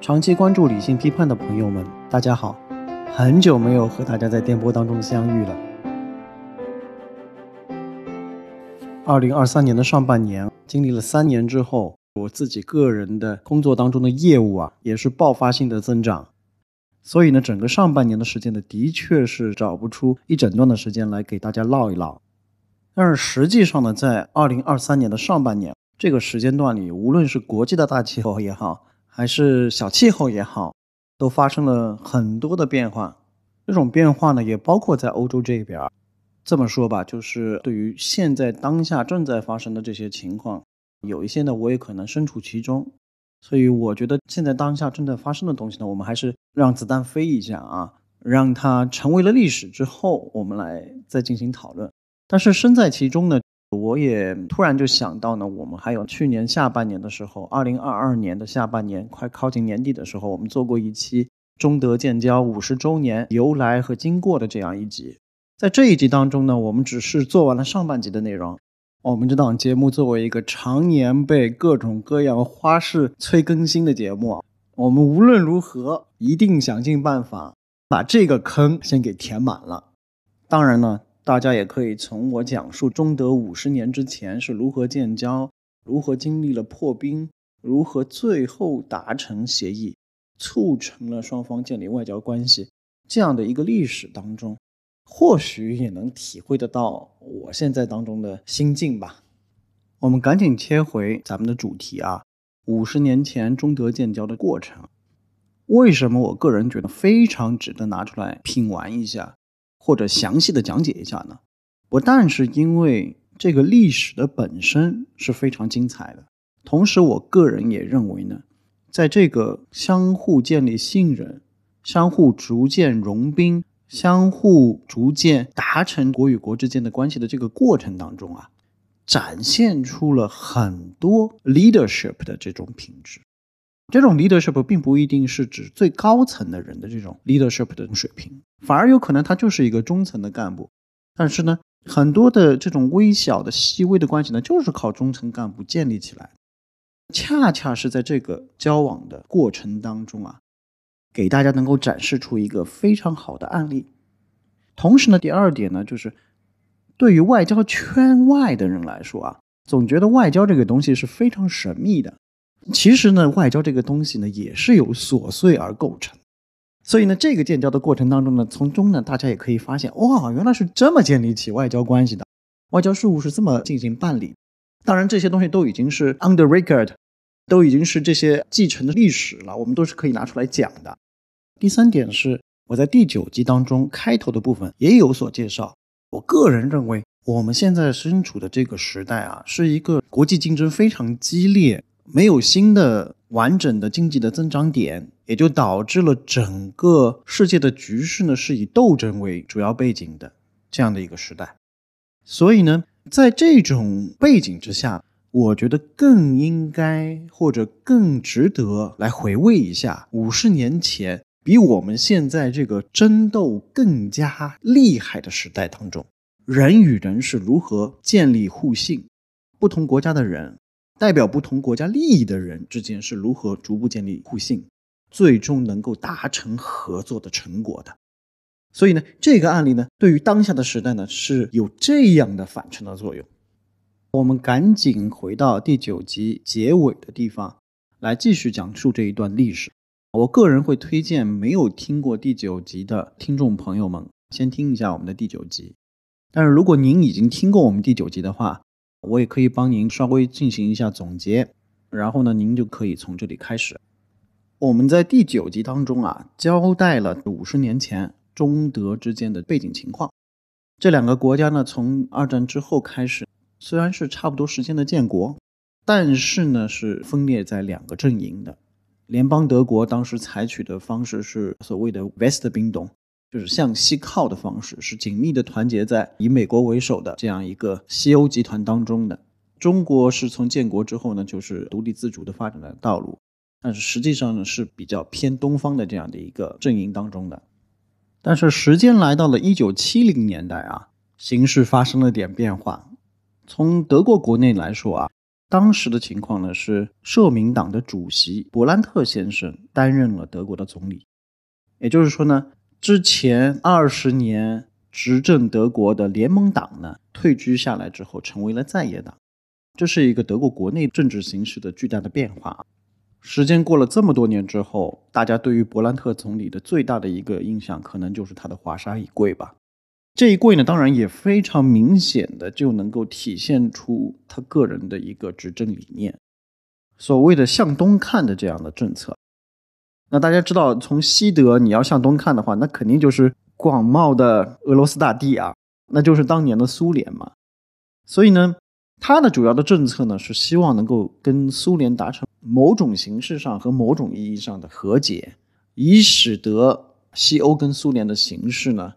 长期关注理性批判的朋友们，大家好，很久没有和大家在电波当中相遇了。二零二三年的上半年，经历了三年之后，我自己个人的工作当中的业务啊，也是爆发性的增长。所以呢，整个上半年的时间呢，的确是找不出一整段的时间来给大家唠一唠。但是实际上呢，在二零二三年的上半年这个时间段里，无论是国际的大气候也好，还是小气候也好，都发生了很多的变化。这种变化呢，也包括在欧洲这边。这么说吧，就是对于现在当下正在发生的这些情况，有一些呢，我也可能身处其中。所以我觉得现在当下正在发生的东西呢，我们还是让子弹飞一下啊，让它成为了历史之后，我们来再进行讨论。但是身在其中呢，我也突然就想到呢，我们还有去年下半年的时候，二零二二年的下半年快靠近年底的时候，我们做过一期中德建交五十周年由来和经过的这样一集。在这一集当中呢，我们只是做完了上半集的内容。我们这档节目作为一个常年被各种各样花式催更新的节目，我们无论如何一定想尽办法把这个坑先给填满了。当然呢。大家也可以从我讲述中德五十年之前是如何建交，如何经历了破冰，如何最后达成协议，促成了双方建立外交关系这样的一个历史当中，或许也能体会得到我现在当中的心境吧。我们赶紧切回咱们的主题啊，五十年前中德建交的过程，为什么我个人觉得非常值得拿出来品玩一下？或者详细的讲解一下呢？不但是因为这个历史的本身是非常精彩的，同时我个人也认为呢，在这个相互建立信任、相互逐渐融冰、相互逐渐达成国与国之间的关系的这个过程当中啊，展现出了很多 leadership 的这种品质。这种 leadership 并不一定是指最高层的人的这种 leadership 的水平，反而有可能他就是一个中层的干部。但是呢，很多的这种微小的、细微的关系呢，就是靠中层干部建立起来。恰恰是在这个交往的过程当中啊，给大家能够展示出一个非常好的案例。同时呢，第二点呢，就是对于外交圈外的人来说啊，总觉得外交这个东西是非常神秘的。其实呢，外交这个东西呢，也是由琐碎而构成。所以呢，这个建交的过程当中呢，从中呢，大家也可以发现，哇，原来是这么建立起外交关系的，外交事务是这么进行办理。当然，这些东西都已经是 under record，都已经是这些继承的历史了，我们都是可以拿出来讲的。第三点是，我在第九集当中开头的部分也有所介绍。我个人认为，我们现在身处的这个时代啊，是一个国际竞争非常激烈。没有新的完整的经济的增长点，也就导致了整个世界的局势呢是以斗争为主要背景的这样的一个时代。所以呢，在这种背景之下，我觉得更应该或者更值得来回味一下五十年前比我们现在这个争斗更加厉害的时代当中，人与人是如何建立互信，不同国家的人。代表不同国家利益的人之间是如何逐步建立互信，最终能够达成合作的成果的？所以呢，这个案例呢，对于当下的时代呢，是有这样的反衬的作用。我们赶紧回到第九集结尾的地方来继续讲述这一段历史。我个人会推荐没有听过第九集的听众朋友们先听一下我们的第九集。但是如果您已经听过我们第九集的话，我也可以帮您稍微进行一下总结，然后呢，您就可以从这里开始。我们在第九集当中啊，交代了五十年前中德之间的背景情况。这两个国家呢，从二战之后开始，虽然是差不多时间的建国，但是呢，是分裂在两个阵营的。联邦德国当时采取的方式是所谓的 Westbindung。就是向西靠的方式，是紧密的团结在以美国为首的这样一个西欧集团当中的。中国是从建国之后呢，就是独立自主的发展的道路，但是实际上呢是比较偏东方的这样的一个阵营当中的。但是时间来到了一九七零年代啊，形势发生了点变化。从德国国内来说啊，当时的情况呢是社民党的主席勃兰特先生担任了德国的总理，也就是说呢，之前二十年执政德国的联盟党呢退居下来之后，成为了在野党，这是一个德国国内政治形势的巨大的变化。时间过了这么多年之后，大家对于勃兰特总理的最大的一个印象，可能就是他的华沙一跪吧。这一跪呢，当然也非常明显的就能够体现出他个人的一个执政理念，所谓的向东看的这样的政策。那大家知道，从西德你要向东看的话，那肯定就是广袤的俄罗斯大地啊，那就是当年的苏联嘛。所以呢，他的主要的政策呢，是希望能够跟苏联达成某种形式上和某种意义上的和解，以使得西欧跟苏联的形势呢。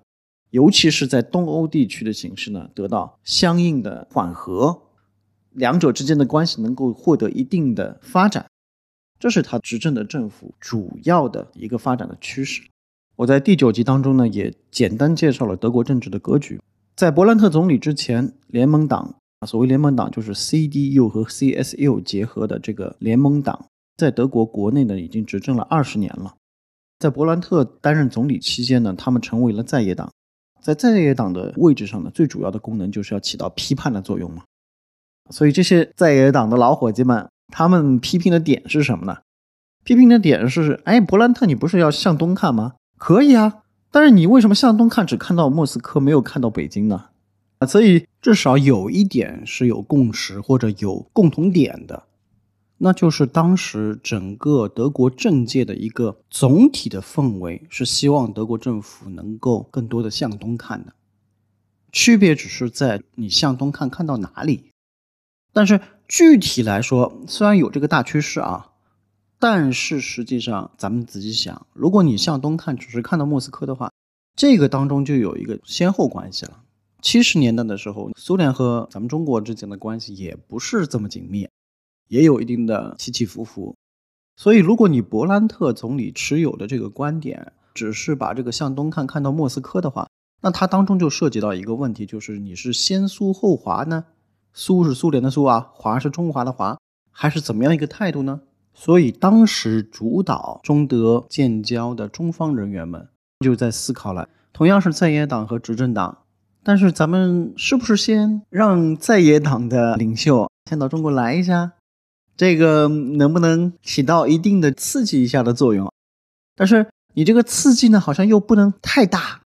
尤其是在东欧地区的形势呢，得到相应的缓和，两者之间的关系能够获得一定的发展，这是他执政的政府主要的一个发展的趋势。我在第九集当中呢，也简单介绍了德国政治的格局。在勃兰特总理之前，联盟党啊，所谓联盟党就是 CDU 和 CSU 结合的这个联盟党，在德国国内呢已经执政了二十年了。在勃兰特担任总理期间呢，他们成为了在野党。在在野党的位置上呢，最主要的功能就是要起到批判的作用嘛。所以这些在野党的老伙计们，他们批评的点是什么呢？批评的点是：哎，勃兰特，你不是要向东看吗？可以啊，但是你为什么向东看只看到莫斯科，没有看到北京呢？啊，所以至少有一点是有共识或者有共同点的。那就是当时整个德国政界的一个总体的氛围是希望德国政府能够更多的向东看的，区别只是在你向东看看到哪里。但是具体来说，虽然有这个大趋势啊，但是实际上咱们仔细想，如果你向东看只是看到莫斯科的话，这个当中就有一个先后关系了。七十年代的时候，苏联和咱们中国之间的关系也不是这么紧密。也有一定的起起伏伏，所以如果你勃兰特总理持有的这个观点只是把这个向东看看到莫斯科的话，那它当中就涉及到一个问题，就是你是先苏后华呢？苏是苏联的苏啊，华是中华的华，还是怎么样一个态度呢？所以当时主导中德建交的中方人员们就在思考了，同样是在野党和执政党，但是咱们是不是先让在野党的领袖先到中国来一下？这个能不能起到一定的刺激一下的作用？但是你这个刺激呢，好像又不能太大，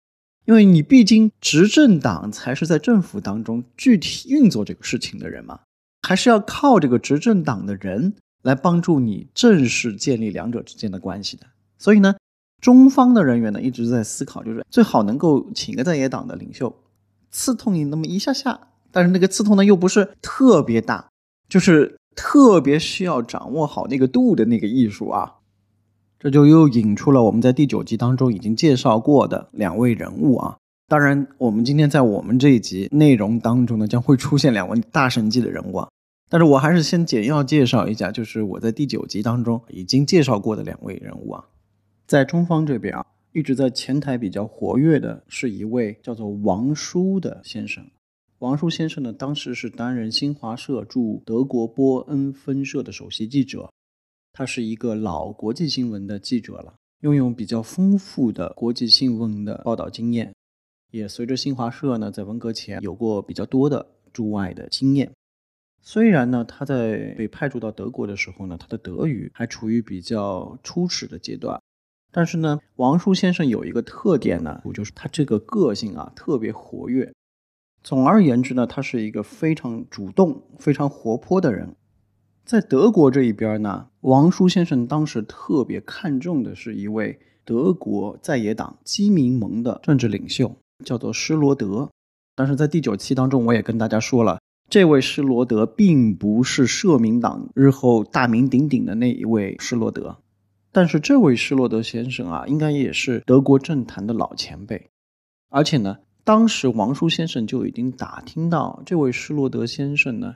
因为你毕竟执政党才是在政府当中具体运作这个事情的人嘛，还是要靠这个执政党的人来帮助你正式建立两者之间的关系的。所以呢，中方的人员呢一直在思考，就是最好能够请个在野党的领袖刺痛你那么一下下，但是那个刺痛呢又不是特别大，就是。特别需要掌握好那个度的那个艺术啊，这就又引出了我们在第九集当中已经介绍过的两位人物啊。当然，我们今天在我们这一集内容当中呢，将会出现两位大神级的人物啊。但是我还是先简要介绍一下，就是我在第九集当中已经介绍过的两位人物啊。在中方这边啊，一直在前台比较活跃的是一位叫做王叔的先生。王叔先生呢，当时是担任新华社驻德国波恩分社的首席记者，他是一个老国际新闻的记者了，拥有比较丰富的国际新闻的报道经验，也随着新华社呢在文革前有过比较多的驻外的经验。虽然呢他在被派驻到德国的时候呢，他的德语还处于比较初始的阶段，但是呢，王叔先生有一个特点呢，就是他这个个性啊特别活跃。总而言之呢，他是一个非常主动、非常活泼的人。在德国这一边呢，王叔先生当时特别看重的是一位德国在野党基民盟的政治领袖，叫做施罗德。但是在第九期当中，我也跟大家说了，这位施罗德并不是社民党日后大名鼎鼎的那一位施罗德。但是这位施罗德先生啊，应该也是德国政坛的老前辈，而且呢。当时王叔先生就已经打听到，这位施罗德先生呢，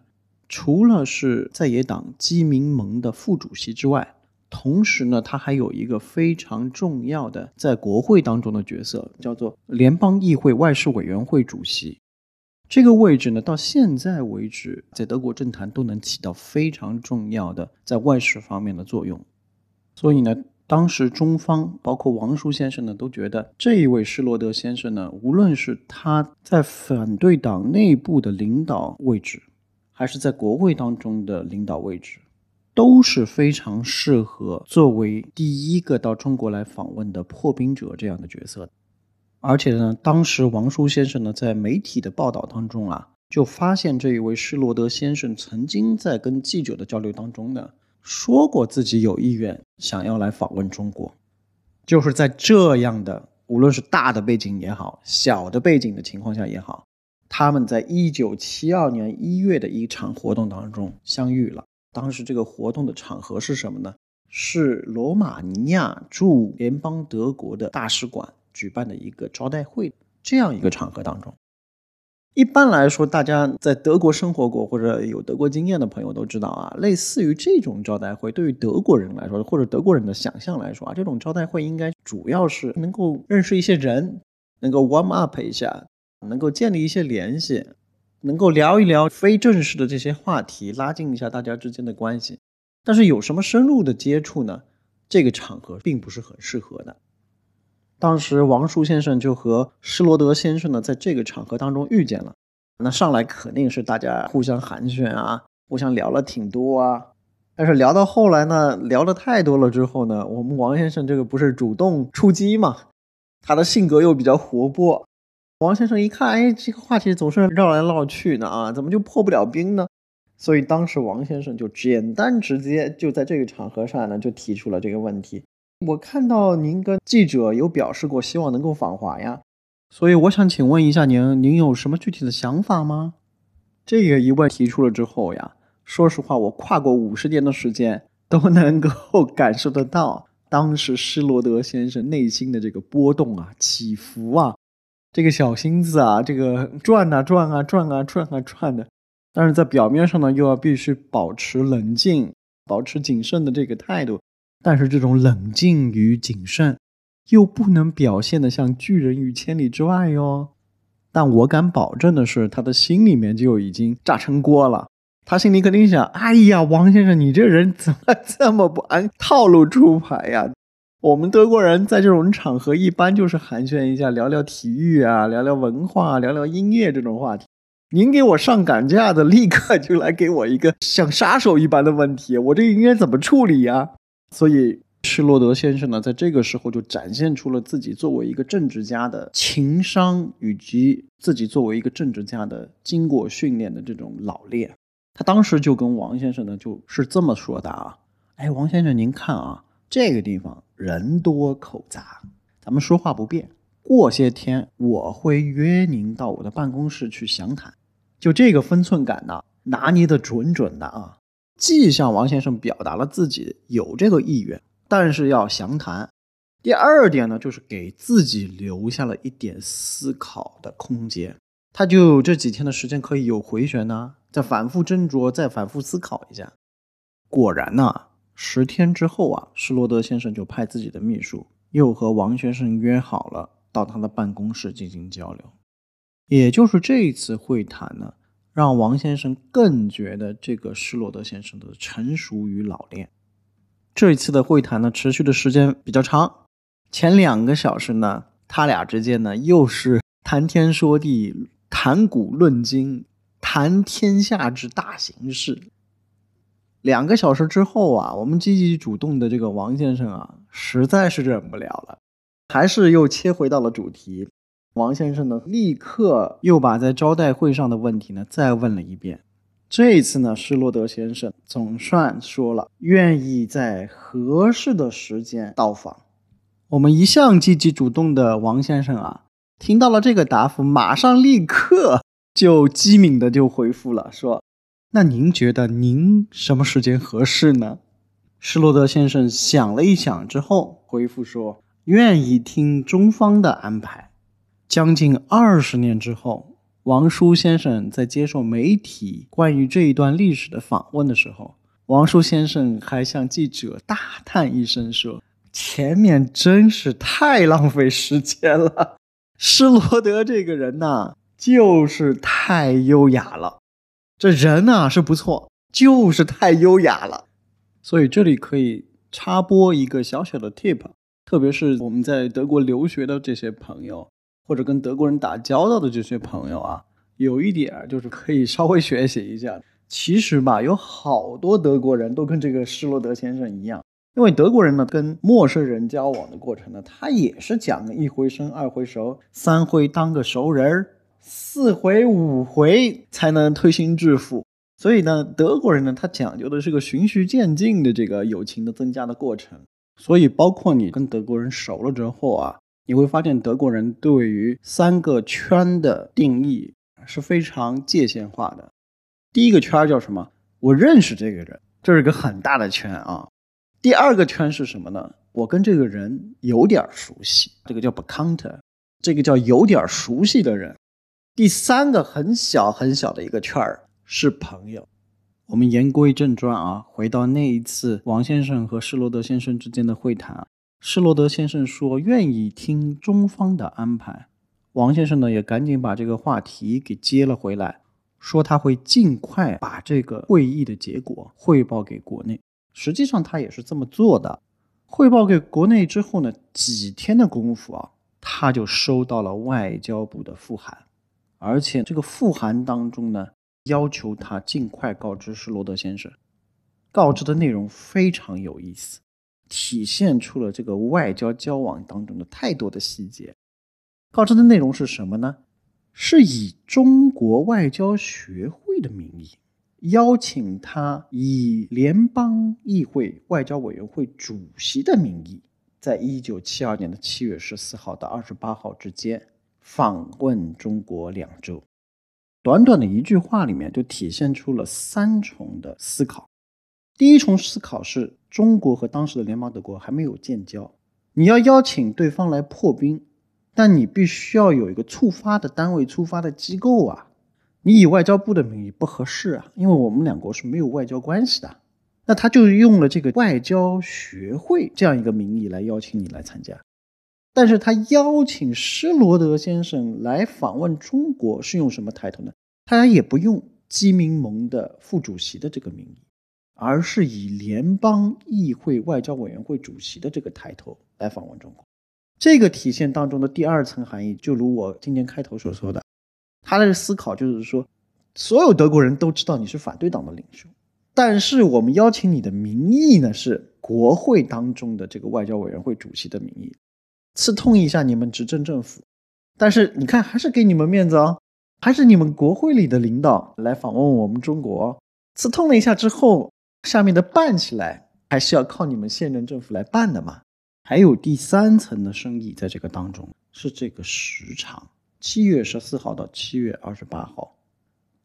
除了是在野党基民盟的副主席之外，同时呢，他还有一个非常重要的在国会当中的角色，叫做联邦议会外事委员会主席。这个位置呢，到现在为止，在德国政坛都能起到非常重要的在外事方面的作用。所以呢，当时中方包括王叔先生呢，都觉得这一位施罗德先生呢，无论是他在反对党内部的领导位置，还是在国会当中的领导位置，都是非常适合作为第一个到中国来访问的破冰者这样的角色。而且呢，当时王叔先生呢，在媒体的报道当中啊，就发现这一位施罗德先生曾经在跟记者的交流当中呢，说过自己有意愿想要来访问中国。就是在这样的无论是大的背景也好，小的背景的情况下也好，他们在一九七二年一月的一场活动当中相遇了。当时这个活动的场合是什么呢？是罗马尼亚驻联邦德国的大使馆。举办的一个招待会，这样一个场合当中，一般来说，大家在德国生活过或者有德国经验的朋友都知道啊，类似于这种招待会，对于德国人来说，或者德国人的想象来说啊，这种招待会应该主要是能够认识一些人，能够 warm up 一下，能够建立一些联系，能够聊一聊非正式的这些话题，拉近一下大家之间的关系。但是有什么深入的接触呢？这个场合并不是很适合的。当时王叔先生就和施罗德先生呢，在这个场合当中遇见了。那上来肯定是大家互相寒暄啊，互相聊了挺多啊。但是聊到后来呢，聊的太多了之后呢，我们王先生这个不是主动出击嘛，他的性格又比较活泼。王先生一看，哎，这个话题总是绕来绕去的啊，怎么就破不了冰呢？所以当时王先生就简单直接，就在这个场合上呢，就提出了这个问题。我看到您跟记者有表示过希望能够访华呀，所以我想请问一下您，您有什么具体的想法吗？这个疑问提出了之后呀，说实话，我跨过五十年的时间都能够感受得到当时施罗德先生内心的这个波动啊、起伏啊，这个小心思啊，这个转啊转啊转啊转啊转的，但是在表面上呢，又要必须保持冷静、保持谨慎的这个态度。但是这种冷静与谨慎，又不能表现的像拒人于千里之外哟。但我敢保证的是，他的心里面就已经炸成锅了。他心里肯定想：哎呀，王先生，你这人怎么 这么不按套路出牌呀？我们德国人在这种场合一般就是寒暄一下，聊聊体育啊，聊聊文化，聊聊音乐这种话题。您给我上赶架的，立刻就来给我一个像杀手一般的问题，我这应该怎么处理呀？所以施罗德先生呢，在这个时候就展现出了自己作为一个政治家的情商，以及自己作为一个政治家的经过训练的这种老练。他当时就跟王先生呢，就是这么说的啊：“哎，王先生，您看啊，这个地方人多口杂，咱们说话不便。过些天我会约您到我的办公室去详谈。就这个分寸感呢，拿捏的准准的啊。”既向王先生表达了自己有这个意愿，但是要详谈。第二点呢，就是给自己留下了一点思考的空间，他就这几天的时间可以有回旋呢，再反复斟酌，再反复思考一下。果然呢，十天之后啊，施罗德先生就派自己的秘书又和王先生约好了到他的办公室进行交流。也就是这一次会谈呢。让王先生更觉得这个施罗德先生的成熟与老练。这一次的会谈呢，持续的时间比较长。前两个小时呢，他俩之间呢又是谈天说地、谈古论今、谈天下之大形势。两个小时之后啊，我们积极主动的这个王先生啊，实在是忍不了了，还是又切回到了主题。王先生呢，立刻又把在招待会上的问题呢再问了一遍。这一次呢，施罗德先生总算说了愿意在合适的时间到访。我们一向积极主动的王先生啊，听到了这个答复，马上立刻就机敏的就回复了，说：“那您觉得您什么时间合适呢？”施罗德先生想了一想之后回复说：“愿意听中方的安排。”将近二十年之后，王叔先生在接受媒体关于这一段历史的访问的时候，王叔先生还向记者大叹一声说：“前面真是太浪费时间了。”施罗德这个人呐，就是太优雅了。这人呢是不错，就是太优雅了。所以这里可以插播一个小小的 tip，特别是我们在德国留学的这些朋友，或者跟德国人打交道的这些朋友啊，有一点就是可以稍微学习一下。其实吧，有好多德国人都跟这个施罗德先生一样。因为德国人呢，跟陌生人交往的过程呢，他也是讲一回生，二回熟，三回当个熟人儿，四回五回才能推心置腹。所以呢，德国人呢，他讲究的是个循序渐进的这个友情的增加的过程。所以，包括你跟德国人熟了之后啊，你会发现德国人对于三个圈的定义是非常界限化的。第一个圈叫什么？我认识这个人，这是个很大的圈啊。第二个圈是什么呢？我跟这个人有点熟悉，这个叫 b e c o u n t e r 这个叫有点熟悉的人。第三个很小很小的一个圈儿是朋友。我们言归正传啊，回到那一次王先生和施罗德先生之间的会谈。施罗德先生说愿意听中方的安排，王先生呢也赶紧把这个话题给接了回来，说他会尽快把这个会议的结果汇报给国内。实际上他也是这么做的，汇报给国内之后呢，几天的功夫啊，他就收到了外交部的复函，而且这个复函当中呢，要求他尽快告知施罗德先生。告知的内容非常有意思，体现出了这个外交交往当中的太多的细节。告知的内容是什么呢？是以中国外交学会的名义。邀请他以联邦议会外交委员会主席的名义，在一九七二年的七月十四号到二十八号之间访问中国两周。短短的一句话里面，就体现出了三重的思考。第一重思考是中国和当时的联邦德国还没有建交，你要邀请对方来破冰，但你必须要有一个触发的单位、触发的机构啊。你以外交部的名义不合适啊，因为我们两国是没有外交关系的。那他就用了这个外交学会这样一个名义来邀请你来参加，但是他邀请施罗德先生来访问中国是用什么抬头呢？他也不用基民盟的副主席的这个名义，而是以联邦议会外交委员会主席的这个抬头来访问中国。这个体现当中的第二层含义，就如我今天开头所说的。他的思考就是说，所有德国人都知道你是反对党的领袖，但是我们邀请你的名义呢是国会当中的这个外交委员会主席的名义，刺痛一下你们执政政府。但是你看，还是给你们面子哦，还是你们国会里的领导来访问我们中国，刺痛了一下之后，下面的办起来还是要靠你们现任政府来办的嘛。还有第三层的生意在这个当中，是这个时长。七月十四号到七月二十八号，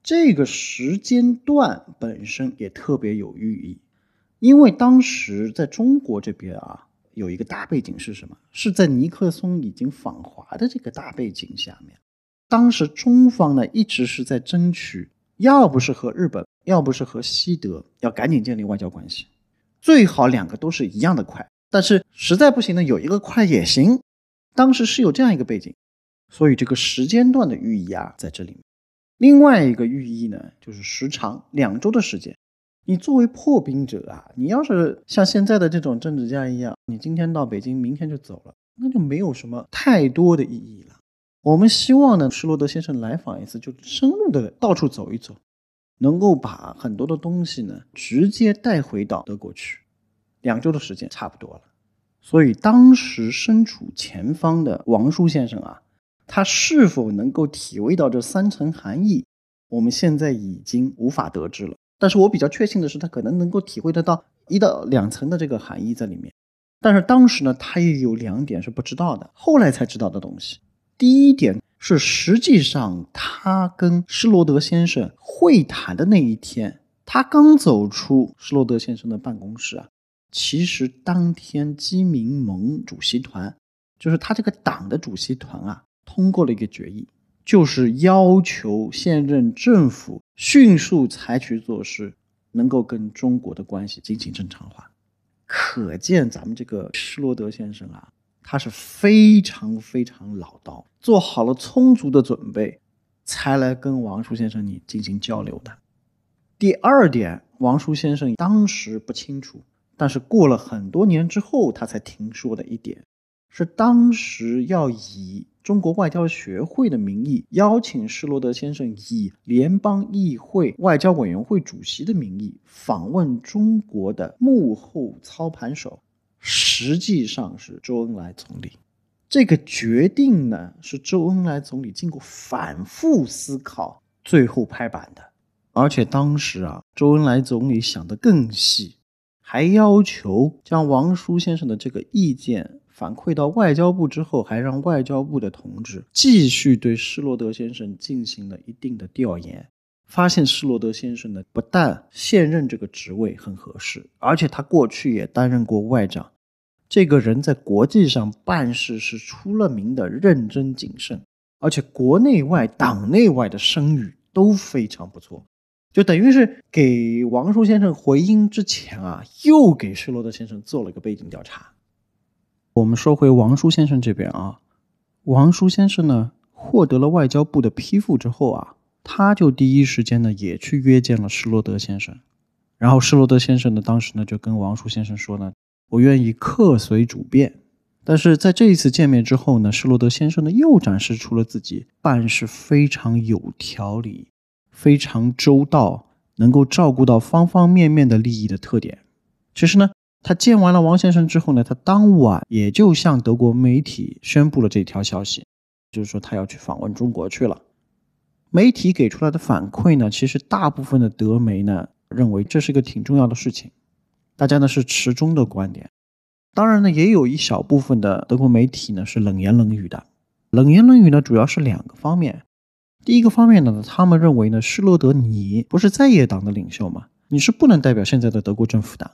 这个时间段本身也特别有寓意，因为当时在中国这边啊，有一个大背景是什么？是在尼克松已经访华的这个大背景下面，当时中方呢一直是在争取，要不是和日本，要不是和西德，要赶紧建立外交关系，最好两个都是一样的快，但是实在不行呢，有一个快也行。当时是有这样一个背景。所以这个时间段的寓意啊，在这里面。另外一个寓意呢，就是时长两周的时间。你作为破冰者啊，你要是像现在的这种政治家一样，你今天到北京，明天就走了，那就没有什么太多的意义了。我们希望呢，施罗德先生来访一次，就深入的到处走一走，能够把很多的东西呢，直接带回到德国去。两周的时间差不多了。所以当时身处前方的王叔先生啊。他是否能够体味到这三层含义，我们现在已经无法得知了。但是我比较确信的是，他可能能够体会得到一到两层的这个含义在里面。但是当时呢，他也有两点是不知道的，后来才知道的东西。第一点是，实际上他跟施罗德先生会谈的那一天，他刚走出施罗德先生的办公室啊，其实当天基民盟主席团，就是他这个党的主席团啊。通过了一个决议，就是要求现任政府迅速采取措施，能够跟中国的关系进行正常化。可见咱们这个施罗德先生啊，他是非常非常老道，做好了充足的准备，才来跟王叔先生你进行交流的。第二点，王叔先生当时不清楚，但是过了很多年之后，他才听说的一点，是当时要以中国外交学会的名义邀请施罗德先生以联邦议会外交委员会主席的名义访问中国的幕后操盘手，实际上是周恩来总理。这个决定呢，是周恩来总理经过反复思考，最后拍板的。而且当时啊，周恩来总理想得更细，还要求将王叔先生的这个意见反馈到外交部之后，还让外交部的同志继续对施罗德先生进行了一定的调研，发现施罗德先生呢，不但现任这个职位很合适，而且他过去也担任过外长，这个人在国际上办事是出了名的认真谨慎，而且国内外、党内外的声誉都非常不错。就等于是给王叔先生回音之前啊，又给施罗德先生做了个背景调查。我们说回王叔先生这边啊，王叔先生呢获得了外交部的批复之后啊，他就第一时间呢也去约见了施罗德先生。然后施罗德先生呢当时呢就跟王叔先生说呢，我愿意客随主便。但是在这一次见面之后呢，施罗德先生呢又展示出了自己办事非常有条理。非常周到，能够照顾到方方面面的利益的特点。其实呢，他见完了王先生之后呢，他当晚也就向德国媒体宣布了这条消息，就是说他要去访问中国去了。媒体给出来的反馈呢，其实大部分的德媒呢认为这是一个挺重要的事情，大家呢是持中的观点。当然呢，也有一小部分的德国媒体呢是冷言冷语的。冷言冷语呢，主要是两个方面。第一个方面呢，他们认为呢，施罗德你不是在野党的领袖嘛，你是不能代表现在的德国政府的。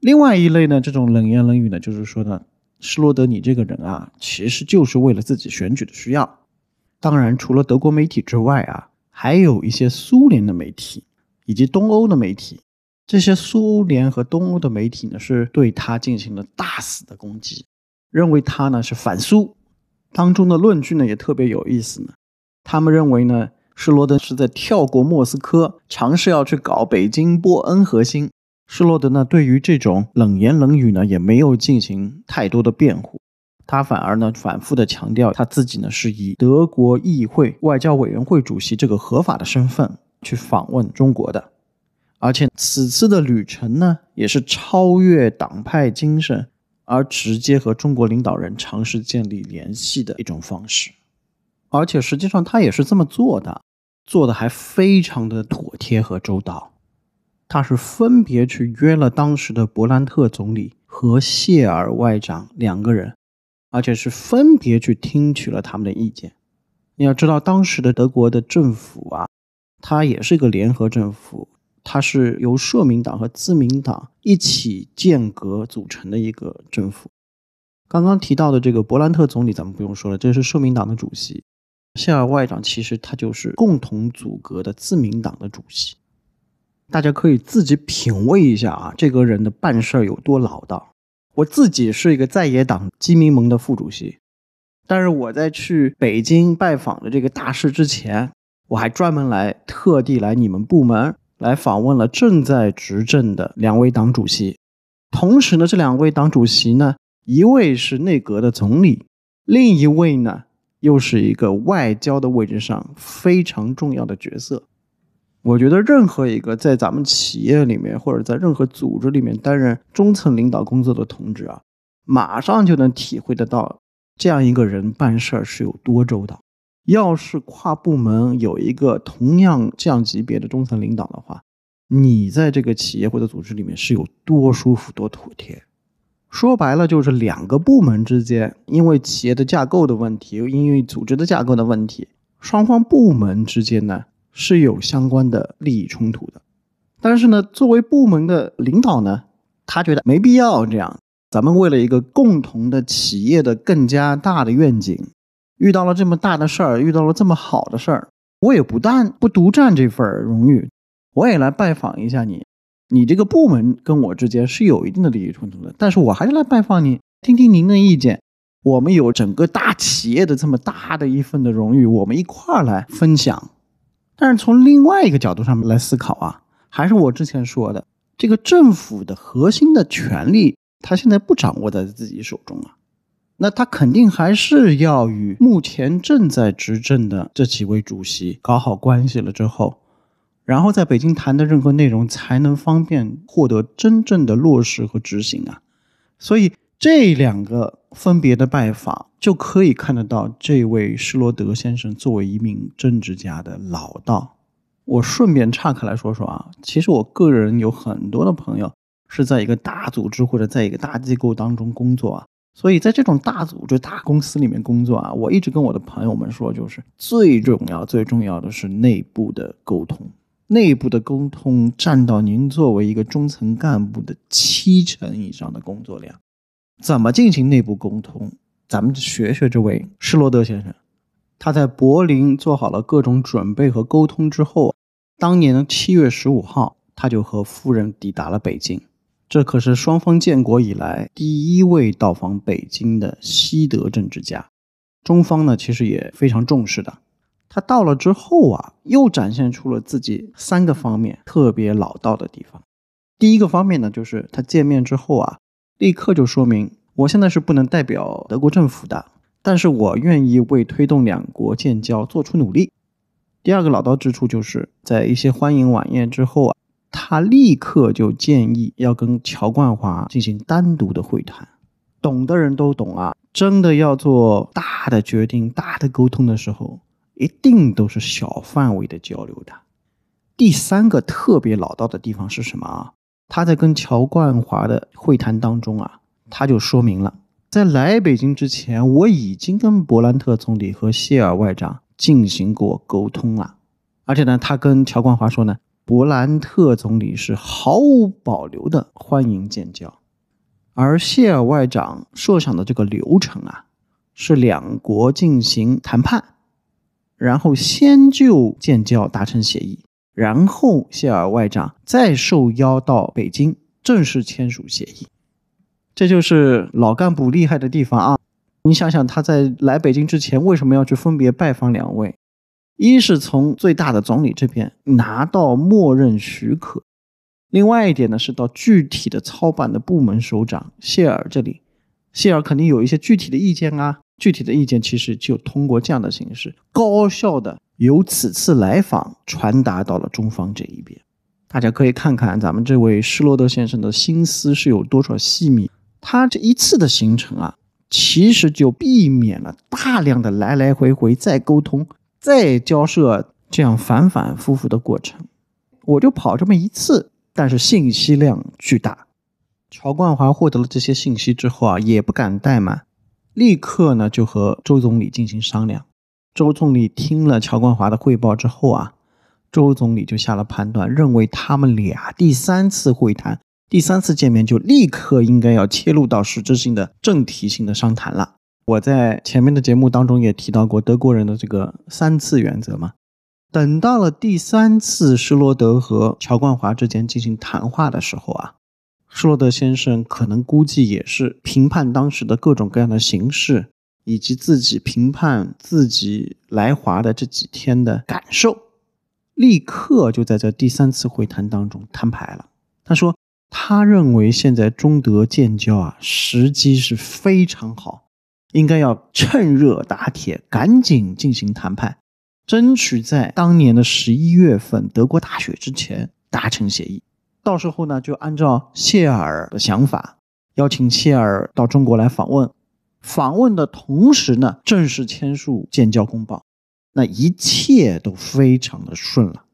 另外一类呢，这种冷言冷语呢，就是说呢，施罗德你这个人啊，其实就是为了自己选举的需要。当然，除了德国媒体之外啊，还有一些苏联的媒体以及东欧的媒体。这些苏联和东欧的媒体呢，是对他进行了大肆的攻击，认为他呢是反苏。当中的论据呢，也特别有意思呢。他们认为呢，施罗德是在跳过莫斯科，尝试要去搞北京波恩核心。施罗德呢，对于这种冷言冷语呢，也没有进行太多的辩护，他反而呢，反复的强调他自己呢，是以德国议会外交委员会主席这个合法的身份去访问中国的，而且此次的旅程呢，也是超越党派精神，而直接和中国领导人尝试建立联系的一种方式。而且实际上他也是这么做的，做的还非常的妥帖和周到。他是分别去约了当时的勃兰特总理和谢尔外长两个人，而且是分别去听取了他们的意见。你要知道，当时的德国的政府啊，它也是一个联合政府，它是由社民党和自民党一起间隔组成的一个政府。刚刚提到的这个勃兰特总理，咱们不用说了，这是社民党的主席。谢尔外长其实他就是共同组阁的自民党的主席，大家可以自己品味一下啊，这个人的办事有多老道。我自己是一个在野党基民盟的副主席，但是我在去北京拜访的这个大事之前，我还专门来特地来你们部门来访问了正在执政的两位党主席。同时呢，这两位党主席呢，一位是内阁的总理，另一位呢。又是一个外交的位置上非常重要的角色。我觉得任何一个在咱们企业里面或者在任何组织里面担任中层领导工作的同志啊，马上就能体会得到这样一个人办事儿是有多周到。要是跨部门有一个同样这样级别的中层领导的话，你在这个企业或者组织里面是有多舒服、多妥帖。说白了就是两个部门之间，因为企业的架构的问题，因为组织的架构的问题，双方部门之间呢是有相关的利益冲突的。但是呢，作为部门的领导呢，他觉得没必要这样。咱们为了一个共同的企业的更加大的愿景，遇到了这么大的事儿，遇到了这么好的事儿，我也不但不独占这份荣誉，我也来拜访一下你。你这个部门跟我之间是有一定的利益冲突的，但是我还是来拜访你，听听您的意见。我们有整个大企业的这么大的一份的荣誉，我们一块儿来分享。但是从另外一个角度上面来思考啊，还是我之前说的，这个政府的核心的权力，他现在不掌握在自己手中啊，那他肯定还是要与目前正在执政的这几位主席搞好关系了之后，然后在北京谈的任何内容才能方便获得真正的落实和执行啊。所以这两个分别的拜访，就可以看得到这位施罗德先生作为一名政治家的老道。我顺便岔开来说说啊，其实我个人有很多的朋友是在一个大组织或者在一个大机构当中工作啊，所以在这种大组织、大公司里面工作啊，我一直跟我的朋友们说，就是最重要、最重要的是内部的沟通。内部的沟通占到您作为一个中层干部的七成以上的工作量。怎么进行内部沟通？咱们学学这位施罗德先生。他在柏林做好了各种准备和沟通之后，当年的七月十五号，他就和夫人抵达了北京。这可是双方建国以来第一位到访北京的西德政治家。中方呢，其实也非常重视的。他到了之后啊，又展现出了自己三个方面特别老道的地方。第一个方面呢，就是他见面之后啊，立刻就说明我现在是不能代表德国政府的，但是我愿意为推动两国建交做出努力。第二个老道之处就是在一些欢迎晚宴之后啊，他立刻就建议要跟乔冠华进行单独的会谈。懂的人都懂啊，真的要做大的决定、大的沟通的时候。一定都是小范围的交流的。第三个特别老道的地方是什么啊？他在跟乔冠华的会谈当中啊，他就说明了，在来北京之前，我已经跟伯兰特总理和谢尔外长进行过沟通了。而且呢，他跟乔冠华说呢，伯兰特总理是毫无保留的欢迎建交，而谢尔外长设想的这个流程啊，是两国进行谈判。然后先就建交达成协议，然后谢尔外长再受邀到北京正式签署协议。这就是老干部厉害的地方啊！你想想他在来北京之前为什么要去分别拜访两位？一是从最大的总理这边拿到默认许可，另外一点呢是到具体的操办的部门首长谢尔这里，谢尔肯定有一些具体的意见啊。具体的意见其实就通过这样的形式，高效的由此次来访传达到了中方这一边。大家可以看看咱们这位施罗德先生的心思是有多少细密。他这一次的行程啊，其实就避免了大量的来来回回再沟通、再交涉这样反反复复的过程。我就跑这么一次，但是信息量巨大。乔冠华获得了这些信息之后啊，也不敢怠慢。立刻呢，就和周总理进行商量。周总理听了乔冠华的汇报之后啊，周总理就下了判断，认为他们俩第三次会谈、第三次见面就立刻应该要切入到实质性的正题性的商谈了。我在前面的节目当中也提到过德国人的这个三次原则嘛。等到了第三次施罗德和乔冠华之间进行谈话的时候啊。舒罗德先生可能估计也是评判当时的各种各样的形势，以及自己评判自己来华的这几天的感受，立刻就在这第三次会谈当中摊牌了。他说，他认为现在中德建交啊，时机是非常好，应该要趁热打铁，赶紧进行谈判，争取在当年的十一月份德国大选之前达成协议。到时候呢，就按照谢尔的想法，邀请谢尔到中国来访问。访问的同时呢，正式签署建交公报，那一切都非常的顺了。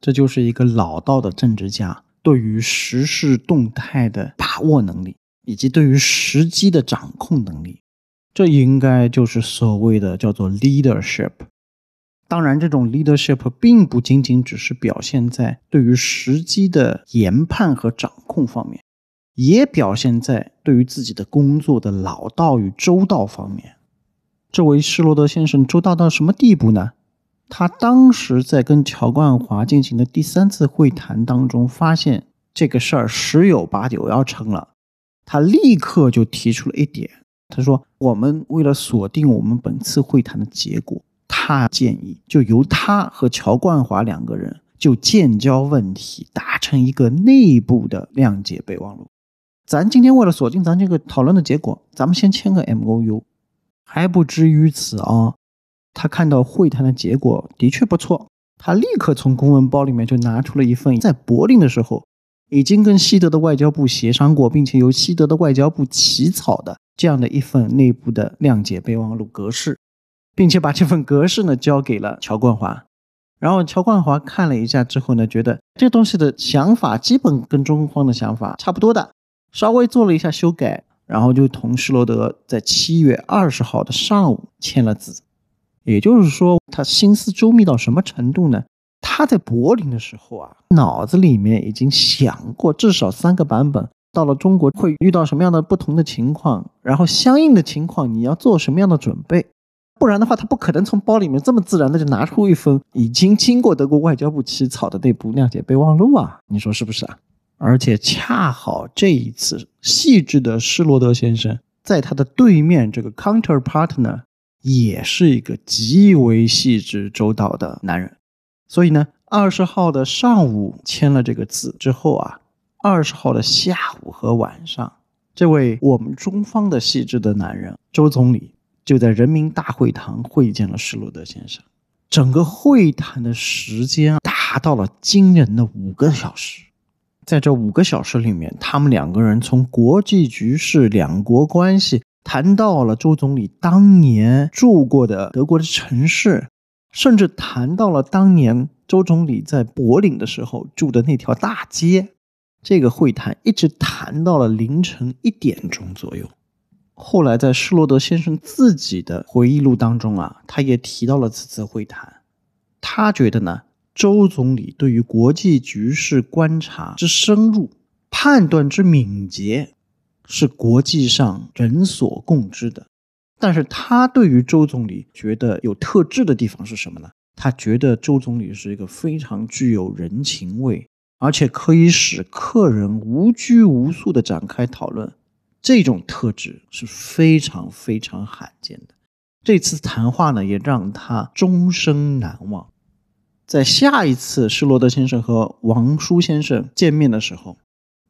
这就是一个老道的政治家对于时事动态的把握能力，以及对于时机的掌控能力。这应该就是所谓的叫做 leadership。当然，这种 leadership 并不仅仅只是表现在对于时机的研判和掌控方面，也表现在对于自己的工作的老道与周到方面。这位施罗德先生周到到什么地步呢？他当时在跟乔冠华进行的第三次会谈当中，发现这个事儿十有八九要成了，他立刻就提出了一点，他说：“我们为了锁定我们本次会谈的结果，他建议就由他和乔冠华两个人就建交问题达成一个内部的谅解备忘录。咱今天为了锁定咱这个讨论的结果，咱们先签个 M O U，还不至于此啊。”他看到会谈的结果的确不错，他立刻从公文包里面就拿出了一份在柏林的时候已经跟西德的外交部协商过，并且由西德的外交部起草的这样的一份内部的谅解备忘录格式，并且把这份格式呢交给了乔冠华。然后乔冠华看了一下之后呢，觉得这东西的想法基本跟中方的想法差不多的，稍微做了一下修改，然后就同施罗德在七月二十号的上午签了字。也就是说，他心思周密到什么程度呢？他在柏林的时候啊，脑子里面已经想过至少三个版本，到了中国会遇到什么样的不同的情况，然后相应的情况你要做什么样的准备，不然的话，他不可能从包里面这么自然的就拿出一份已经经过德国外交部起草的内部谅解备忘录啊，你说是不是啊？而且恰好这一次，细致的施罗德先生在他的对面这个 counterpartner。也是一个极为细致周到的男人，所以呢，二十号的上午签了这个字之后啊，二十号的下午和晚上，这位我们中方的细致的男人周总理就在人民大会堂会见了施罗德先生，整个会谈的时间达到了惊人的五个小时，在这五个小时里面，他们两个人从国际局势、两国关系。谈到了周总理当年住过的德国的城市，甚至谈到了当年周总理在柏林的时候住的那条大街。这个会谈一直谈到了凌晨一点钟左右。后来在施罗德先生自己的回忆录当中啊，他也提到了此次会谈。他觉得呢，周总理对于国际局势观察之深入，判断之敏捷。是国际上人所共知的，但是他对于周总理觉得有特质的地方是什么呢？他觉得周总理是一个非常具有人情味，而且可以使客人无拘无束的展开讨论，这种特质是非常非常罕见的。这次谈话呢，也让他终生难忘。在下一次施罗德先生和王叔先生见面的时候。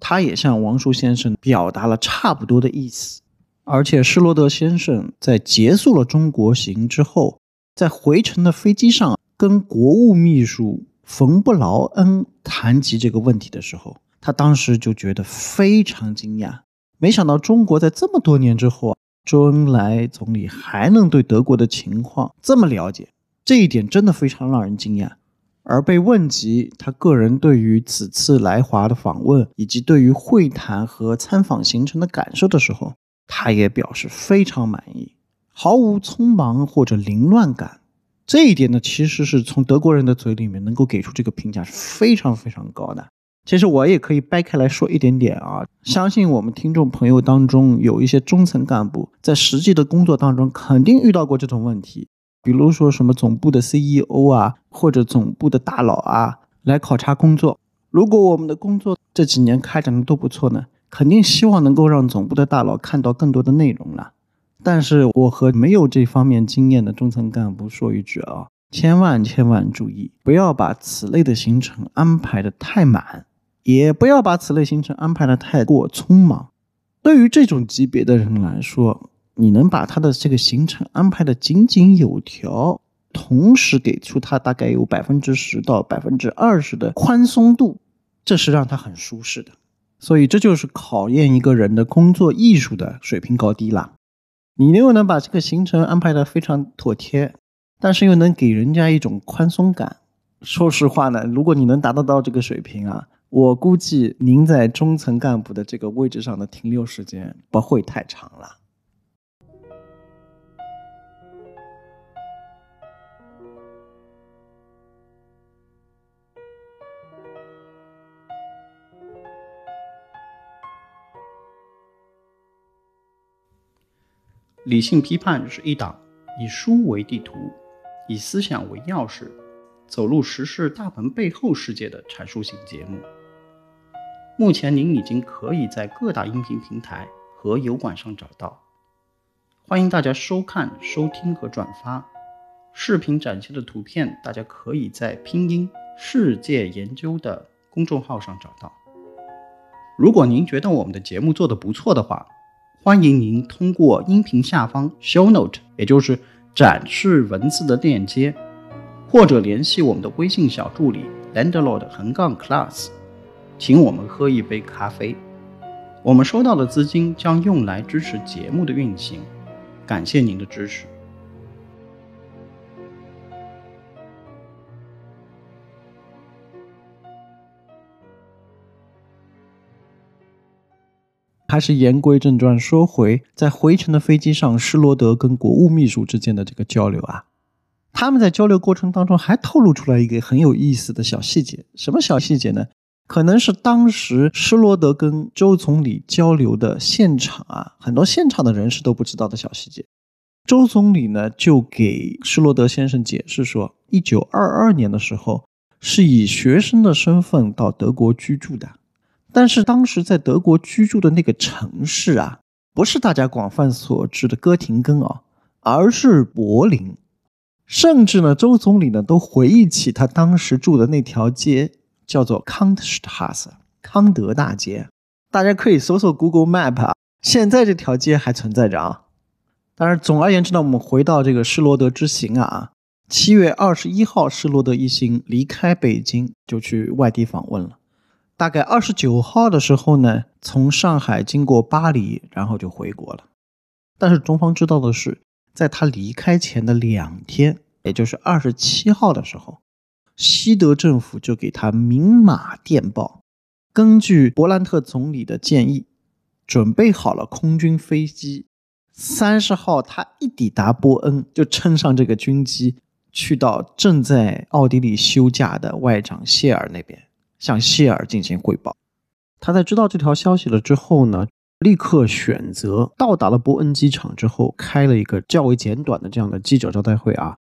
他也向王叔先生表达了差不多的意思，而且施罗德先生在结束了中国行之后，在回程的飞机上跟国务秘书冯布劳恩谈及这个问题的时候，他当时就觉得非常惊讶，没想到中国在这么多年之后啊，周恩来总理还能对德国的情况这么了解，这一点真的非常让人惊讶。而被问及他个人对于此次来华的访问以及对于会谈和参访行程的感受的时候，他也表示非常满意，毫无匆忙或者凌乱感。这一点呢，其实是从德国人的嘴里面能够给出这个评价是非常非常高的。其实我也可以掰开来说一点点啊，相信我们听众朋友当中有一些中层干部在实际的工作当中肯定遇到过这种问题。比如说什么总部的 CEO 啊，或者总部的大佬啊，来考察工作。如果我们的工作这几年开展的都不错呢，肯定希望能够让总部的大佬看到更多的内容了。但是我和没有这方面经验的中层干部说一句啊，千万千万注意，不要把此类的行程安排的太满，也不要把此类行程安排的太过匆忙。对于这种级别的人来说，你能把他的这个行程安排的井井有条，同时给出他大概有百分之十到百分之二十的宽松度，这是让他很舒适的。所以这就是考验一个人的工作艺术的水平高低啦。你又能把这个行程安排的非常妥帖，但是又能给人家一种宽松感。说实话呢，如果你能达得到这个水平啊，我估计您在中层干部的这个位置上的停留时间不会太长了。理性批判是一档以书为地图，以思想为钥匙，走入时事大门背后世界的阐述性节目。目前您已经可以在各大音频平台和油管上找到。欢迎大家收看、收听和转发。视频展现的图片，大家可以在拼音“世界研究”的公众号上找到。如果您觉得我们的节目做得不错的话，欢迎您通过音频下方 show note，也就是展示文字的链接，或者联系我们的微信小助理 landlord 横杠 class，请我们喝一杯咖啡。我们收到的资金将用来支持节目的运行。感谢您的支持。还是言归正传，说回在回程的飞机上，施罗德跟国务秘书之间的这个交流啊，他们在交流过程当中还透露出来一个很有意思的小细节。什么小细节呢？可能是当时施罗德跟周总理交流的现场啊，很多现场的人士都不知道的小细节。周总理呢就给施罗德先生解释说，一九二二年的时候是以学生的身份到德国居住的，但是当时在德国居住的那个城市啊，不是大家广泛所知的哥廷根啊，而是柏林。甚至呢，周总理呢都回忆起他当时住的那条街。叫做 Kantstraße 康德大街，大家可以搜搜 Google Map 啊，现在这条街还存在着啊。当然，总而言之呢，我们回到这个施罗德之行啊，七月二十一号，施罗德一行离开北京，就去外地访问了。大概二十九号的时候呢，从上海经过巴黎，然后就回国了。但是中方知道的是，在他离开前的两天，也就是二十七号的时候。西德政府就给他明码电报，根据勃兰特总理的建议，准备好了空军飞机。三十号他一抵达波恩，就乘上这个军机，去到正在奥地利休假的外长谢尔那边，向谢尔进行汇报。他在知道这条消息了之后呢，立刻选择到达了波恩机场之后，开了一个较为简短的这样的记者招待会啊。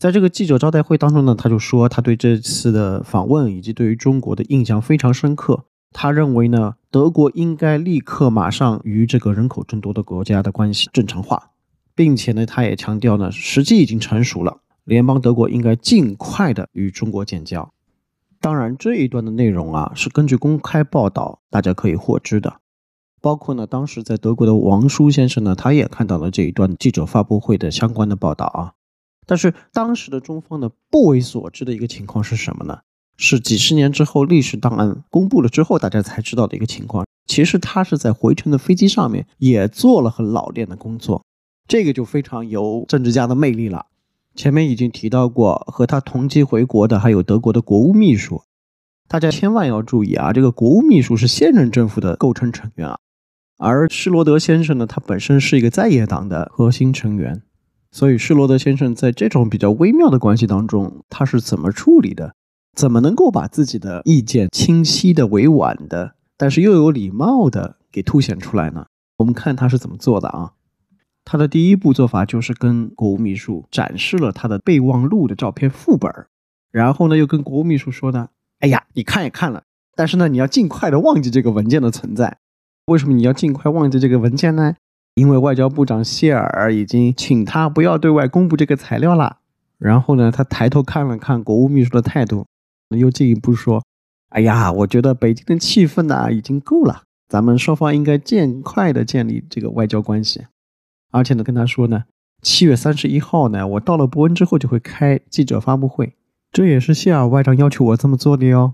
在这个记者招待会当中呢，他就说他对这次的访问以及对于中国的印象非常深刻。他认为呢，德国应该立刻马上与这个人口众多的国家的关系正常化，并且呢，他也强调呢，时机已经成熟了，联邦德国应该尽快的与中国建交。当然，这一段的内容啊，是根据公开报道大家可以获知的，包括呢，当时在德国的王舒先生呢，他也看到了这一段记者发布会的相关的报道啊。但是当时的中方呢不为所知的一个情况是什么呢？是几十年之后历史档案公布了之后，大家才知道的一个情况。其实他是在回程的飞机上面也做了很老练的工作，这个就非常有政治家的魅力了。前面已经提到过，和他同机回国的还有德国的国务秘书，大家千万要注意啊，这个国务秘书是现任政府的构成成员啊，而施罗德先生呢，他本身是一个在野党的核心成员。所以，施罗德先生在这种比较微妙的关系当中，他是怎么处理的？怎么能够把自己的意见清晰的、委婉的，但是又有礼貌的给凸显出来呢？我们看他是怎么做的啊？他的第一步做法就是跟国务秘书展示了他的备忘录的照片副本，然后呢，又跟国务秘书说呢：“哎呀，你看也看了，但是呢，你要尽快的忘记这个文件的存在。为什么你要尽快忘记这个文件呢？”因为外交部长谢尔已经请他不要对外公布这个材料了。然后呢，他抬头看了看国务秘书的态度，又进一步说：“哎呀，我觉得北京的气氛呢已经够了，咱们双方应该尽快的建立这个外交关系。而且呢，跟他说呢，七月三十一号呢，我到了伯恩之后就会开记者发布会，这也是谢尔外长要求我这么做的哟。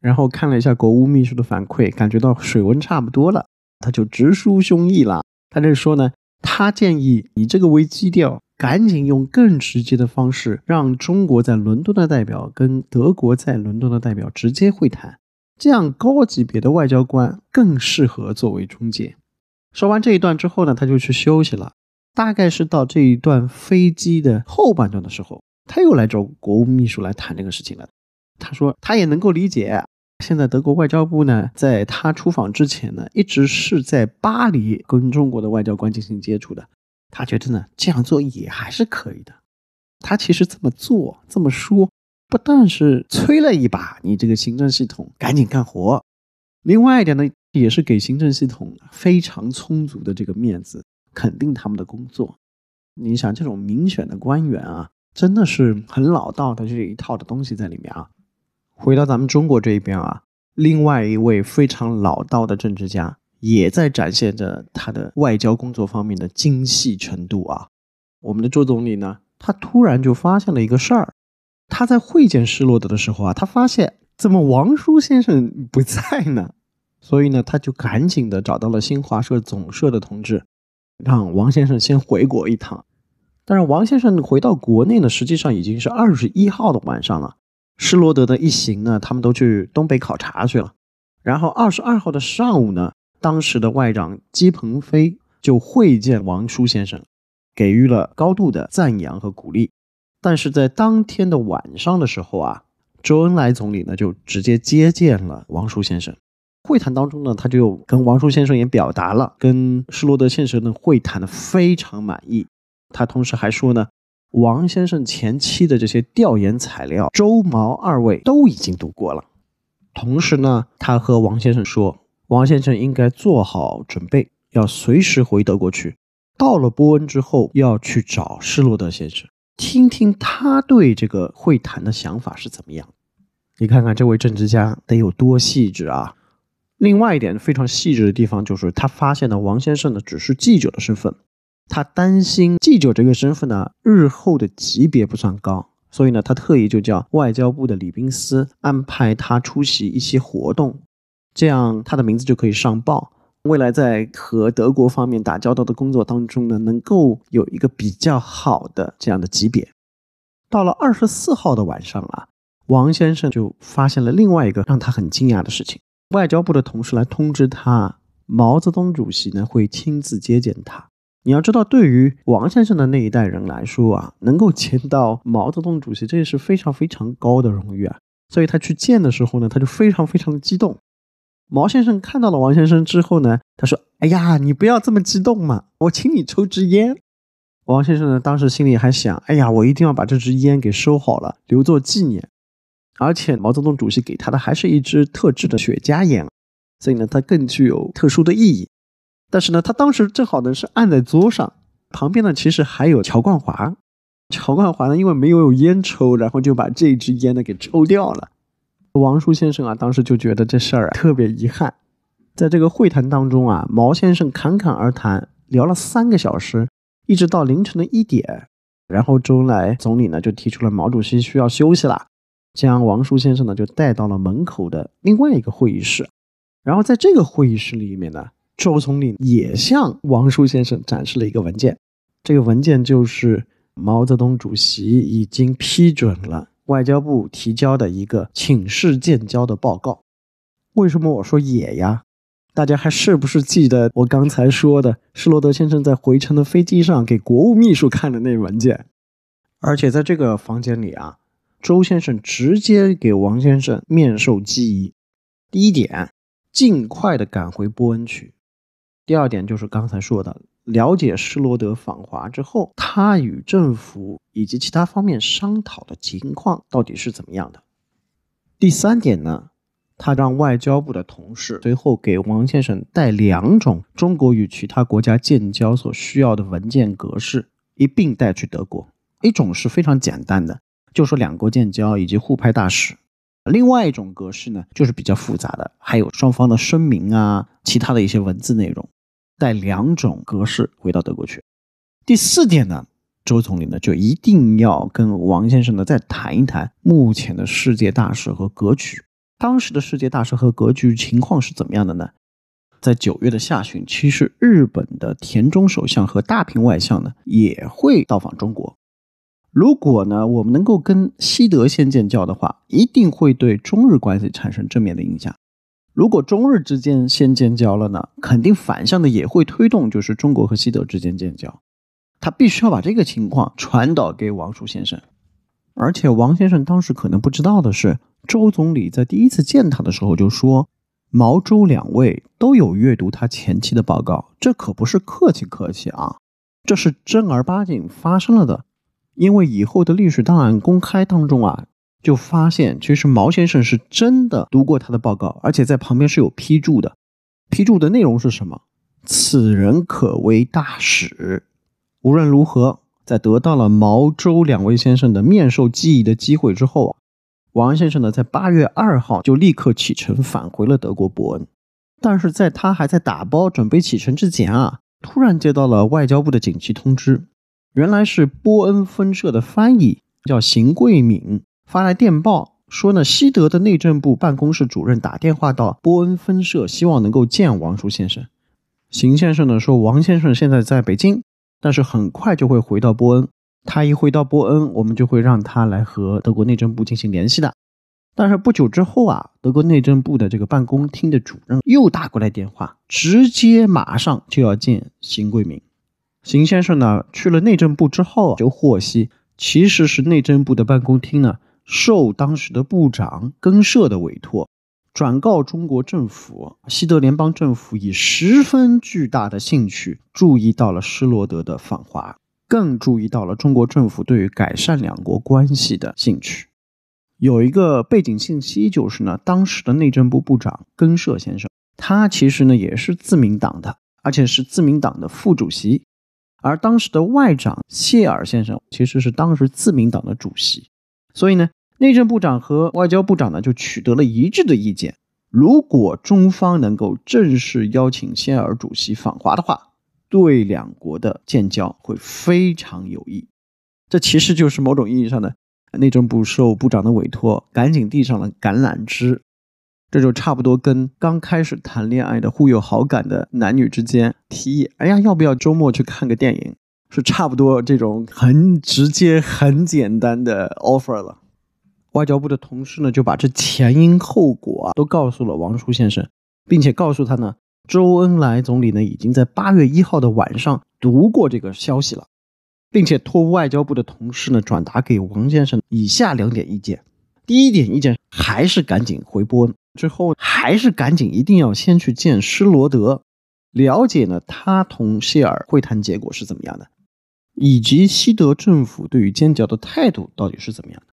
然后看了一下国务秘书的反馈，感觉到水温差不多了，他就直抒胸臆了。”他这说呢，他建议以这个为基调，赶紧用更直接的方式，让中国在伦敦的代表跟德国在伦敦的代表直接会谈，这样高级别的外交官更适合作为中介。说完这一段之后呢，他就去休息了。大概是到这一段飞机的后半段的时候，他又来找国务秘书来谈这个事情了。他说他也能够理解。现在德国外交部呢，在他出访之前呢，一直是在巴黎跟中国的外交官进行接触的。他觉得呢，这样做也还是可以的。他其实这么做这么说，不但是催了一把你这个行政系统赶紧干活，另外一点呢，也是给行政系统非常充足的这个面子，肯定他们的工作，你想，这种民选的官员啊，真的是很老道的这一套的东西在里面啊。回到咱们中国这一边啊，另外一位非常老道的政治家，也在展现着他的外交工作方面的精细程度啊。我们的周总理呢，他突然就发现了一个事儿，他在会见施罗德的时候啊，他发现怎么王叔先生不在呢？所以呢，他就赶紧的找到了新华社总社的同志，让王先生先回国一趟。但是王先生回到国内呢，实际上已经是二十一号的晚上了。施罗德的一行呢，他们都去东北考察去了。然后二十二号的上午呢，当时的外长姬鹏飞就会见王叔先生，给予了高度的赞扬和鼓励。但是在当天的晚上的时候啊，周恩来总理呢就直接接见了王叔先生。会谈当中呢，他就跟王叔先生也表达了跟施罗德先生的会谈的非常满意。他同时还说呢。王先生前期的这些调研材料，周毛二位都已经读过了。同时呢，他和王先生说，王先生应该做好准备，要随时回德国去。到了波恩之后，要去找施罗德先生，听听他对这个会谈的想法是怎么样。你看看这位政治家得有多细致啊！另外一点非常细致的地方，就是他发现了王先生呢只是记者的身份。他担心记者这个身份呢，日后的级别不算高，所以呢，他特意就叫外交部的礼宾司安排他出席一些活动，这样他的名字就可以上报，未来在和德国方面打交道的工作当中呢，能够有一个比较好的这样的级别。到了二十四号的晚上啊，王先生就发现了另外一个让他很惊讶的事情：外交部的同事来通知他，毛泽东主席呢会亲自接见他。你要知道，对于王先生的那一代人来说啊，能够见到毛泽东主席，这也是非常非常高的荣誉啊。所以他去见的时候呢，他就非常非常的激动。毛先生看到了王先生之后呢，他说：“哎呀，你不要这么激动嘛，我请你抽支烟。”王先生呢，当时心里还想：“哎呀，我一定要把这支烟给收好了，留作纪念。”而且毛泽东主席给他的还是一支特制的雪茄烟，所以呢，它更具有特殊的意义。但是呢，他当时正好呢是按在桌上，旁边呢其实还有乔冠华。乔冠华呢因为没有烟抽，然后就把这支烟呢给抽掉了。王叔先生啊，当时就觉得这事儿啊特别遗憾。在这个会谈当中啊，毛先生侃侃而谈，聊了三个小时，一直到凌晨的一点。然后周恩来总理呢就提出了毛主席需要休息了，将王叔先生呢就带到了门口的另外一个会议室。然后在这个会议室里面呢。周总理也向王叔先生展示了一个文件，这个文件就是毛泽东主席已经批准了外交部提交的一个请示建交的报告。为什么我说也呀？大家还是不是记得我刚才说的施罗德先生在回程的飞机上给国务秘书看的那文件？而且在这个房间里啊，周先生直接给王先生面授机宜。第一点，尽快的赶回波恩去。第二点就是刚才说的，了解施罗德访华之后，他与政府以及其他方面商讨的情况到底是怎么样的。第三点呢，他让外交部的同事随后给王先生带两种中国与其他国家建交所需要的文件格式，一并带去德国。一种是非常简单的，就说两国建交以及互派大使；另外一种格式呢，就是比较复杂的，还有双方的声明啊，其他的一些文字内容。带两种格式回到德国去。第四点呢，周总理呢就一定要跟王先生呢再谈一谈目前的世界大势和格局。当时的世界大势和格局情况是怎么样的呢？在九月的下旬，其实日本的田中首相和大平外相呢也会到访中国。如果呢我们能够跟西德先建交的话，一定会对中日关系产生正面的影响。如果中日之间先建交了呢，肯定反向的也会推动，就是中国和西德之间建交。他必须要把这个情况传导给王叔先生。而且王先生当时可能不知道的是，周总理在第一次见他的时候就说，毛周两位都有阅读他前期的报告，这可不是客气客气啊，这是正儿八经发生了的。因为以后的历史档案公开当中啊。就发现，其实毛先生是真的读过他的报告，而且在旁边是有批注的。批注的内容是什么？此人可为大使。无论如何，在得到了毛周两位先生的面授记忆的机会之后，王先生呢，在八月二号就立刻启程返回了德国伯恩。但是在他还在打包准备启程之前啊，突然接到了外交部的紧急通知，原来是波恩分社的翻译叫邢桂敏发来电报说呢，西德的内政部办公室主任打电话到波恩分社，希望能够见王叔先生。邢先生呢说，王先生现在在北京。但是很快就会回到波恩，他一回到波恩，我们就会让他来和德国内政部进行联系的。但是不久之后啊，德国内政部的这个办公厅的主任又打过来电话，直接马上就要见邢桂明。邢先生呢去了内政部之后，就获悉其实是内政部的办公厅呢受当时的部长根社的委托。转告中国政府，西德联邦政府以十分巨大的兴趣注意到了施罗德的访华，更注意到了中国政府对于改善两国关系的兴趣。有一个背景信息就是呢，当时的内政部部长根社先生，他其实呢也是自民党的，而且是自民党的副主席，而当时的外长谢尔先生其实是当时自民党的主席，所以呢。内政部长和外交部长呢，就取得了一致的意见。如果中方能够正式邀请谢尔主席访华的话，对两国的建交会非常有益。这其实就是某种意义上的内政部受部长的委托，赶紧递上了橄榄枝。这就差不多跟刚开始谈恋爱的互有好感的男女之间提议：“哎呀，要不要周末去看个电影？”是差不多这种很直接、很简单的 offer 了。外交部的同事呢，就把这前因后果啊都告诉了王叔先生，并且告诉他呢，周恩来总理呢已经在八月一号的晚上读过这个消息了，并且托外交部的同事呢转达给王先生以下两点意见：第一点意见还是赶紧回波恩，之后还是赶紧一定要先去见施罗德，了解呢他同谢尔会谈结果是怎么样的，以及西德政府对于尖角的态度到底是怎么样的。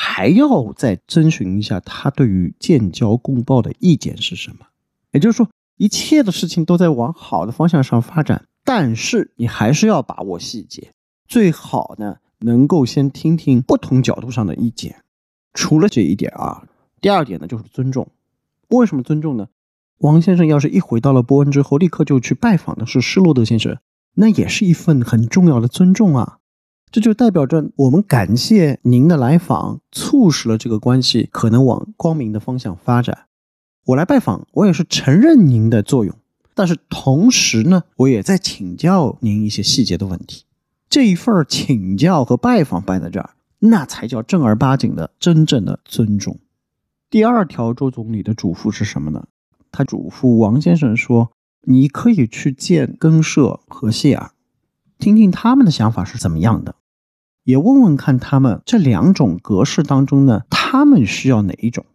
还要再征询一下他对于建交公报的意见是什么？也就是说，一切的事情都在往好的方向上发展，但是你还是要把握细节，最好呢能够先听听不同角度上的意见。除了这一点啊，第二点呢就是尊重。为什么尊重呢？王先生要是一回到了波恩之后，立刻就去拜访的是施罗德先生，那也是一份很重要的尊重啊。这就代表着我们感谢您的来访，促使了这个关系可能往光明的方向发展。我来拜访，我也是承认您的作用，但是同时呢，我也在请教您一些细节的问题。这一份请教和拜访摆在这儿，那才叫正儿八经的真正的尊重。第二条，周总理的嘱咐是什么呢？他嘱咐王先生说：“你可以去见根社和谢尔。”听听他们的想法是怎么样的，也问问看他们这两种格式当中呢，他们需要哪一种？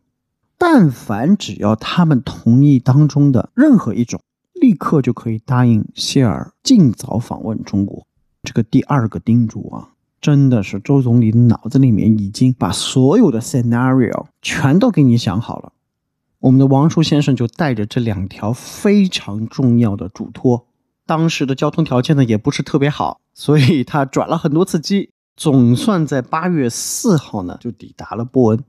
但凡只要他们同意当中的任何一种，立刻就可以答应谢尔尽早访问中国。这个第二个叮嘱啊，真的是周总理脑子里面已经把所有的 scenario 全都给你想好了。我们的王叔先生就带着这两条非常重要的嘱托。当时的交通条件呢也不是特别好，所以他转了很多次机，总算在八月四号呢就抵达了波恩。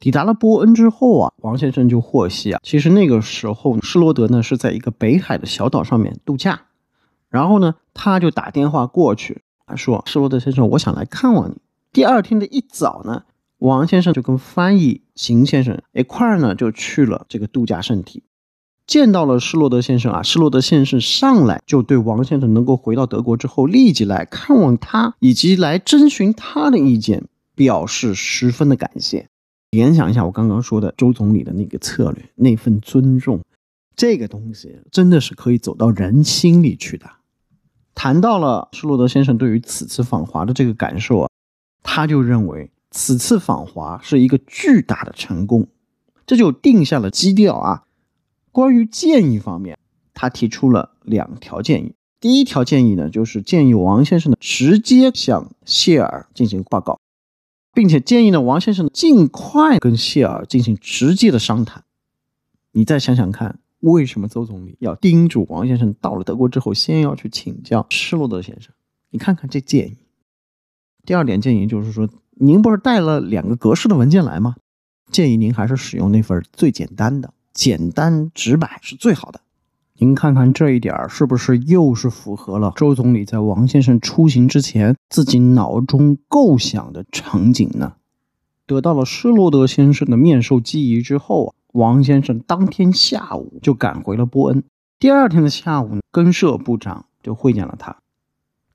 抵达了波恩之后啊，王先生就获悉啊，其实那个时候施罗德呢是在一个北海的小岛上面度假，然后呢他就打电话过去，他说：“施罗德先生，我想来看望你。”第二天的一早呢，王先生就跟翻译邢先生一块儿呢就去了这个度假胜地。见到了施罗德先生啊，施罗德先生上来就对王先生能够回到德国之后立即来看望他，以及来征询他的意见，表示十分的感谢。联想一下我刚刚说的周总理的那个策略，那份尊重，这个东西真的是可以走到人心里去的。谈到了施罗德先生对于此次访华的这个感受啊，他就认为此次访华是一个巨大的成功，这就定下了基调啊。关于建议方面，他提出了两条建议。第一条建议呢，就是建议王先生呢直接向谢尔进行报告，并且建议呢王先生尽快跟谢尔进行直接的商谈。你再想想看，为什么周总理要叮嘱王先生到了德国之后，先要去请教施罗德先生？你看看这建议。第二点建议就是说，您不是带了两个格式的文件来吗？建议您还是使用那份最简单的，简单直白是最好的。您看看这一点儿是不是又是符合了周总理在王先生出行之前自己脑中构想的场景呢？得到了施罗德先生的面授机宜之后啊，王先生当天下午就赶回了波恩。第二天的下午，根社部长就会见了他。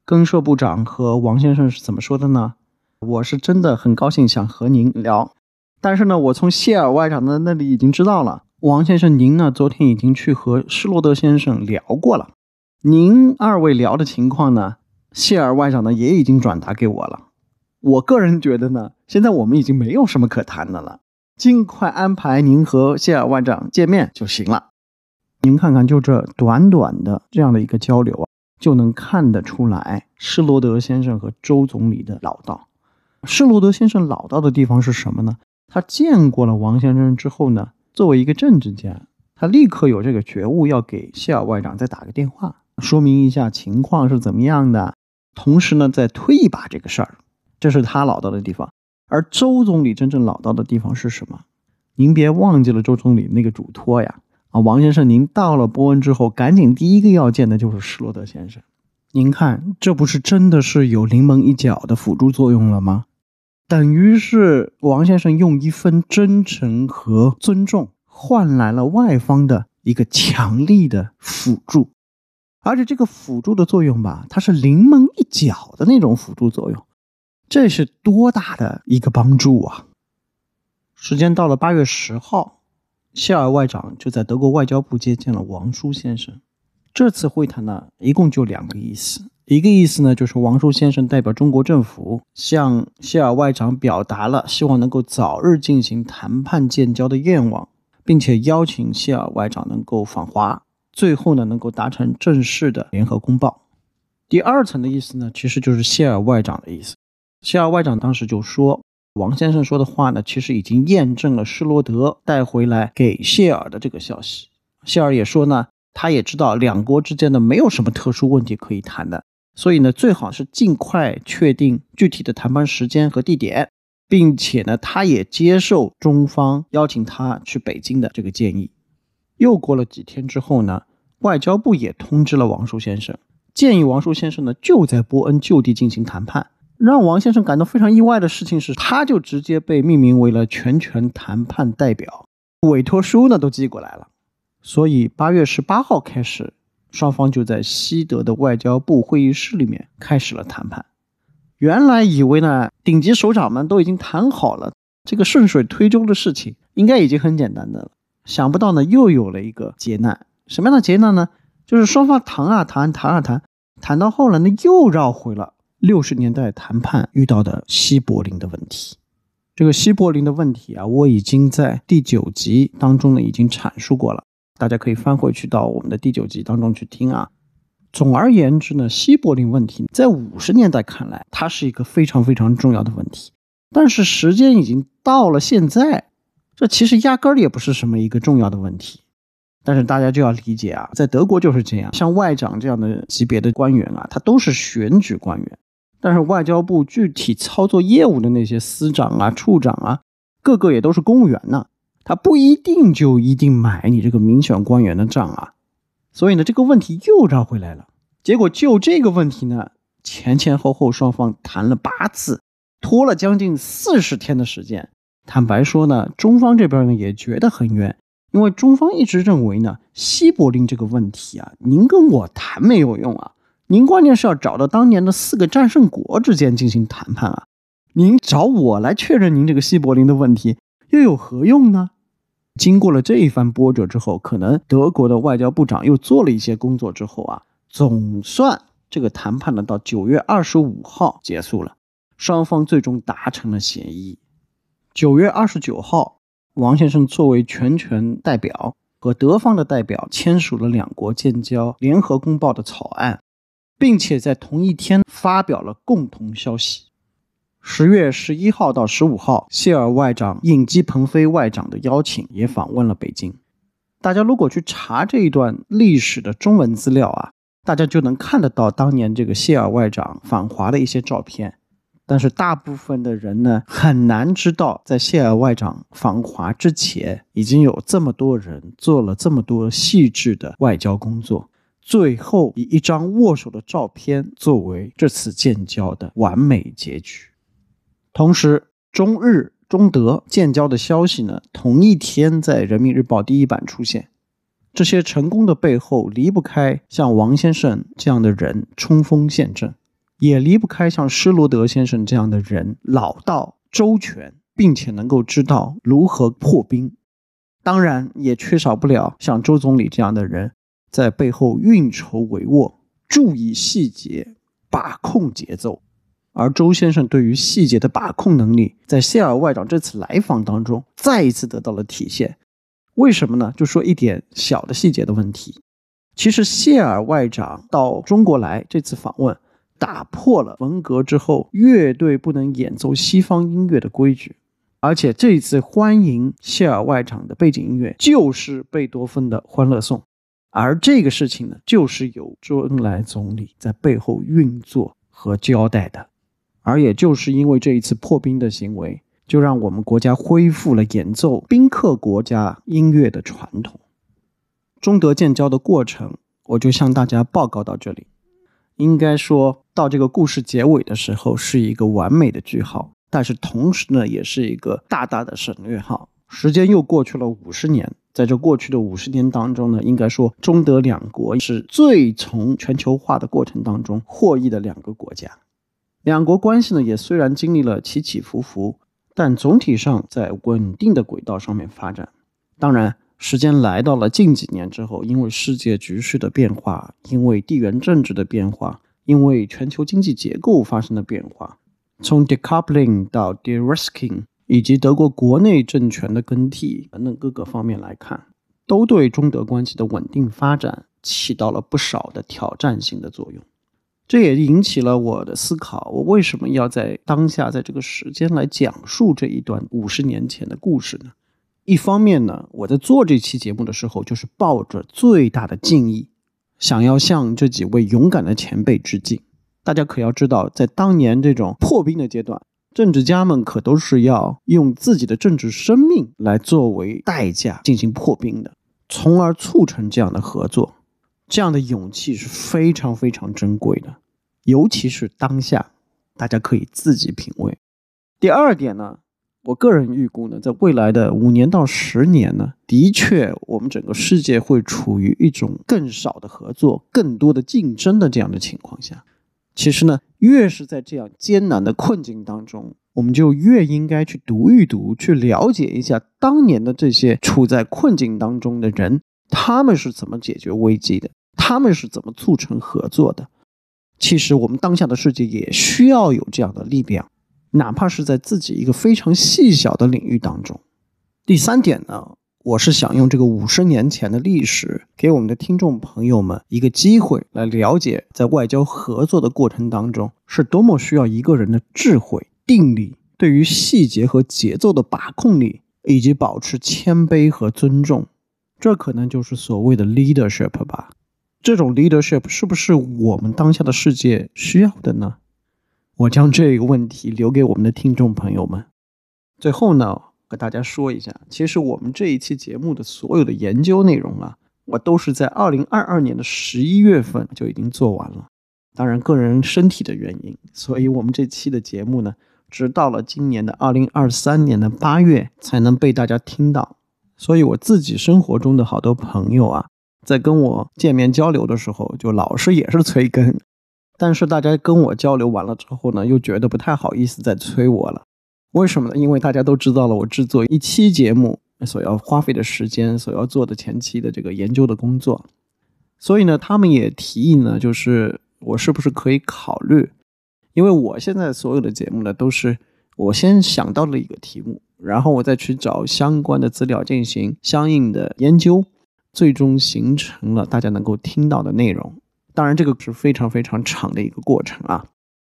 根社部长和王先生是怎么说的呢？我是真的很高兴想和您聊，但是呢，我从谢尔外长的那里已经知道了，王先生您呢昨天已经去和施罗德先生聊过了。您二位聊的情况呢，谢尔外长呢也已经转达给我了。我个人觉得呢，现在我们已经没有什么可谈的了，尽快安排您和谢尔外长见面就行了。您看看，就这短短的这样的一个交流啊，就能看得出来施罗德先生和周总理的老道。施罗德先生老道的地方是什么呢？他见过了王先生之后呢，作为一个政治家，他立刻有这个觉悟，要给谢尔外长再打个电话，说明一下情况是怎么样的，同时呢，再推一把这个事儿。这是他老道的地方，而周总理真正老道的地方是什么？您别忘记了周总理那个嘱托呀！啊，王先生，您到了波恩之后，赶紧第一个要见的就是施罗德先生。您看，这不是真的是有临门一脚的辅助作用了吗？等于是王先生用一份真诚和尊重，换来了外方的一个强力的辅助，而且这个辅助的作用吧，它是临门一脚的那种辅助作用。这是多大的一个帮助啊！时间到了八月十号，谢尔外长就在德国外交部接见了王叔先生。这次会谈呢，一共就两个意思。一个意思呢，就是王叔先生代表中国政府向谢尔外长表达了希望能够早日进行谈判建交的愿望，并且邀请谢尔外长能够访华，最后呢能够达成正式的联合公报。第二层的意思呢，其实就是谢尔外长的意思。谢尔外长当时就说：“王先生说的话呢，其实已经验证了施罗德带回来给谢尔的这个消息。谢尔也说呢，他也知道两国之间的没有什么特殊问题可以谈的，所以呢，最好是尽快确定具体的谈判时间和地点，并且呢，他也接受中方邀请他去北京的这个建议。又过了几天之后呢，外交部也通知了王叔先生，建议王叔先生呢就在波恩就地进行谈判。”让王先生感到非常意外的事情是，他就直接被命名为了全权谈判代表，委托书呢都寄过来了。所以八月十八号开始，双方就在西德的外交部会议室里面开始了谈判。原来以为呢，顶级首长们都已经谈好了，这个顺水推舟的事情应该已经很简单的了。想不到呢，又有了一个劫难。什么样的劫难呢？就是双方谈啊谈，谈啊谈，谈到后来呢，又绕回了。六十年代谈判遇到的西柏林的问题，这个西柏林的问题啊，我已经在第九集当中呢已经阐述过了，大家可以翻回去到我们的第九集当中去听啊。总而言之呢，西柏林问题在五十年代看来，它是一个非常非常重要的问题，但是时间已经到了现在，这其实压根儿也不是什么一个重要的问题。但是大家就要理解啊，在德国就是这样，像外长这样的级别的官员啊，他都是选举官员。但是外交部具体操作业务的那些司长啊、处长啊，个个也都是公务员呢，他不一定就一定买你这个民选官员的账啊。所以呢，这个问题又绕回来了。结果就这个问题呢，前前后后双方谈了八次，拖了将近四十天的时间。坦白说呢，中方这边呢也觉得很冤，因为中方一直认为呢，西柏林这个问题啊，您跟我谈没有用啊。您关键是要找到当年的四个战胜国之间进行谈判啊！您找我来确认您这个西柏林的问题又有何用呢？经过了这一番波折之后，可能德国的外交部长又做了一些工作之后啊，总算这个谈判呢到九月二十五号结束了，双方最终达成了协议。九月二十九号，王先生作为全权代表和德方的代表签署了两国建交联合公报的草案。并且在同一天发表了共同消息。十月十一号到十五号，谢尔外长应基鹏飞外长的邀请，也访问了北京。大家如果去查这一段历史的中文资料啊，大家就能看得到当年这个谢尔外长访华的一些照片。但是大部分的人呢，很难知道，在谢尔外长访华之前，已经有这么多人做了这么多细致的外交工作，最后以一张握手的照片作为这次建交的完美结局。同时，中日、中德建交的消息呢，同一天在人民日报第一版出现。这些成功的背后，离不开像王先生这样的人冲锋陷阵。也离不开像施罗德先生这样的人，老道周全，并且能够知道如何破冰。当然，也缺少不了像周总理这样的人，在背后运筹帷幄，注意细节，把控节奏。而周先生对于细节的把控能力，在谢尔外长这次来访当中再一次得到了体现。为什么呢？就说一点小的细节的问题。其实谢尔外长到中国来这次访问。打破了文革之后乐队不能演奏西方音乐的规矩，而且这次欢迎谢尔外长的背景音乐就是贝多芬的《欢乐颂》，而这个事情呢，就是由周恩来总理在背后运作和交代的，而也就是因为这一次破冰的行为，就让我们国家恢复了演奏宾客国家音乐的传统。中德建交的过程，我就向大家报告到这里。应该说到这个故事结尾的时候，是一个完美的句号，但是同时呢，也是一个大大的省略号。时间又过去了五十年，在这过去的五十年当中呢，应该说中德两国是最从全球化的过程当中获益的两个国家。两国关系呢，也虽然经历了起起伏伏，但总体上在稳定的轨道上面发展。当然。时间来到了近几年之后，因为世界局势的变化，因为地缘政治的变化，因为全球经济结构发生的变化，从 decoupling 到 de-risking，以及德国国内政权的更替等等各个方面来看，都对中德关系的稳定发展起到了不少的挑战性的作用。这也引起了我的思考：我为什么要在当下，在这个时间来讲述这一段五十年前的故事呢？一方面呢，我在做这期节目的时候，就是抱着最大的敬意，想要向这几位勇敢的前辈致敬。大家可要知道，在当年这种破冰的阶段，政治家们可都是要用自己的政治生命来作为代价进行破冰的，从而促成这样的合作。这样的勇气是非常非常珍贵的，尤其是当下，大家可以自己品味。第二点呢？我个人预估呢，在未来的五年到十年呢，的确，我们整个世界会处于一种更少的合作、更多的竞争的这样的情况下。其实呢，越是在这样艰难的困境当中，我们就越应该去读一读，去了解一下当年的这些处在困境当中的人，他们是怎么解决危机的，他们是怎么促成合作的。其实，我们当下的世界也需要有这样的力量。哪怕是在自己一个非常细小的领域当中。第三点呢，我是想用这个五十年前的历史，给我们的听众朋友们一个机会，来了解在外交合作的过程当中，是多么需要一个人的智慧、定力，对于细节和节奏的把控力，以及保持谦卑和尊重。这可能就是所谓的 leadership 吧。这种 leadership 是不是我们当下的世界需要的呢？我将这个问题留给我们的听众朋友们。最后呢，和大家说一下，其实我们这一期节目的所有的研究内容啊，我都是在二零二二年的十一月份就已经做完了。当然，个人身体的原因，所以我们这期的节目呢，直到了今年的二零二三年的八月才能被大家听到。所以我自己生活中的好多朋友啊，在跟我见面交流的时候，就老是也是催更。但是大家跟我交流完了之后呢，又觉得不太好意思再催我了。为什么呢？因为大家都知道了我制作一期节目所要花费的时间，所要做的前期的这个研究的工作。所以呢，他们也提议呢，就是我是不是可以考虑？因为我现在所有的节目呢，都是我先想到了一个题目，然后我再去找相关的资料进行相应的研究，最终形成了大家能够听到的内容。当然，这个是非常非常长的一个过程啊。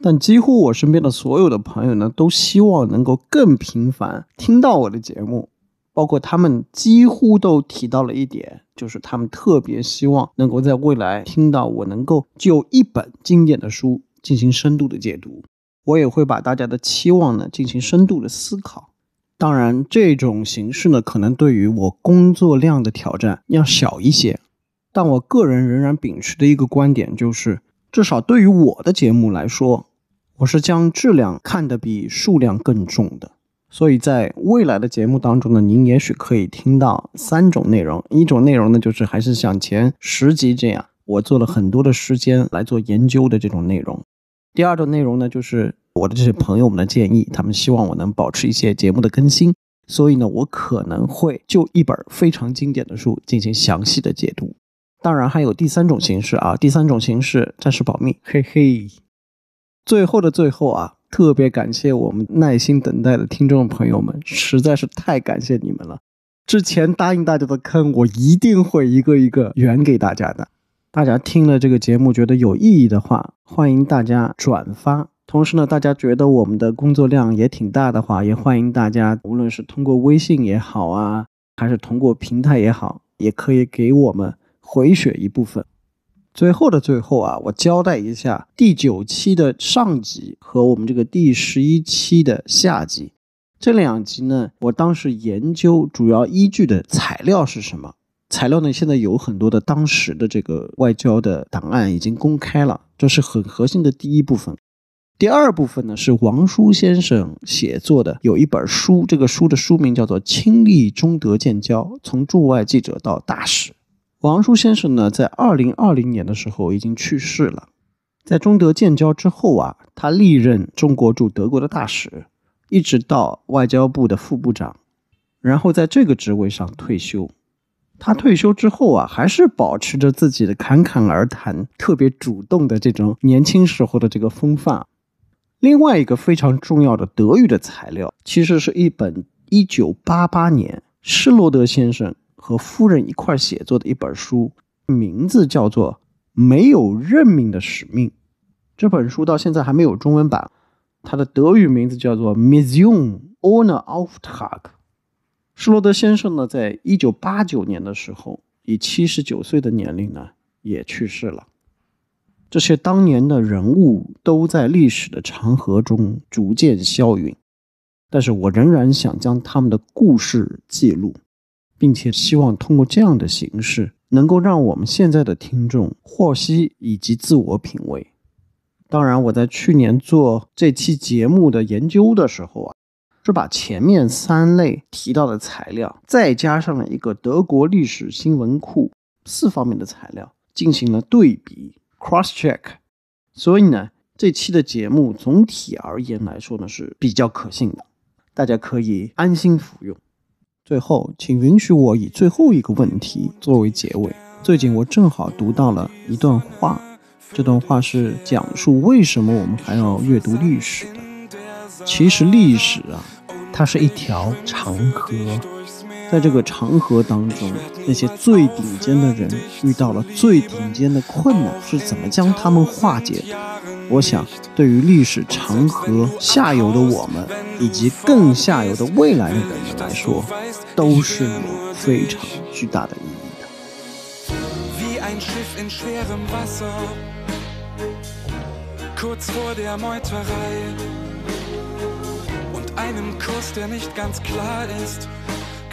但几乎我身边的所有的朋友呢，都希望能够更频繁听到我的节目。包括他们几乎都提到了一点，就是他们特别希望能够在未来听到我能够就一本经典的书进行深度的解读。我也会把大家的期望呢进行深度的思考。当然，这种形式呢，可能对于我工作量的挑战要小一些。但我个人仍然秉持的一个观点就是，至少对于我的节目来说，我是将质量看得比数量更重的。所以在未来的节目当中呢，您也许可以听到三种内容。一种内容呢，就是还是像前十集这样，我做了很多的时间来做研究的这种内容。第二种内容呢，就是我的这些朋友们的建议，他们希望我能保持一些节目的更新，所以呢，我可能会就一本非常经典的书进行详细的解读。当然还有第三种形式啊，第三种形式暂时保密，嘿嘿。最后的最后啊，特别感谢我们耐心等待的听众朋友们，实在是太感谢你们了。之前答应大家的坑，我一定会一个一个圆给大家的。大家听了这个节目觉得有意义的话，欢迎大家转发。同时呢，大家觉得我们的工作量也挺大的话，也欢迎大家，无论是通过微信也好啊，还是通过平台也好，也可以给我们回血一部分。最后的最后啊，我交代一下第九期的上集和我们这个第十一期的下集这两集呢，我当时研究主要依据的材料是什么。材料呢？现在有很多的当时的这个外交的档案已经公开了，这是很核心的第一部分。第二部分呢是王叔先生写作的，有一本书，这个书的书名叫做《亲历中德建交：从驻外记者到大使》。王叔先生呢，在二零二零年的时候已经去世了。在中德建交之后啊，他历任中国驻德国的大使，一直到外交部的副部长，然后在这个职位上退休。他退休之后啊，还是保持着自己的侃侃而谈、特别主动的这种年轻时候的这个风范。另外一个非常重要的德语的材料，其实是一本1988年施罗德先生和夫人一块写作的一本书，名字叫做《没有任命的使命》。这本书到现在还没有中文版，它的德语名字叫做《Mission ohne Auftrag》。施罗德先生呢，在一九八九年的时候，以七十九岁的年龄呢，也去世了。这些当年的人物都在历史的长河中逐渐消陨，但是我仍然想将他们的故事记录，并且希望通过这样的形式，能够让我们现在的听众获悉以及自我品味。当然，我在去年做这期节目的研究的时候啊。是把前面三类提到的材料，再加上了一个德国历史新闻库四方面的材料进行了对比 （cross check）。所以呢，这期的节目总体而言来说呢是比较可信的，大家可以安心服用。最后，请允许我以最后一个问题作为结尾。最近我正好读到了一段话，这段话是讲述为什么我们还要阅读历史的。其实历史啊。它是一条长河，在这个长河当中，那些最顶尖的人遇到了最顶尖的困难，是怎么将他们化解的？我想，对于历史长河下游的我们，以及更下游的未来的人们来说，都是有非常巨大的意义的。einem Kurs, der nicht ganz klar ist,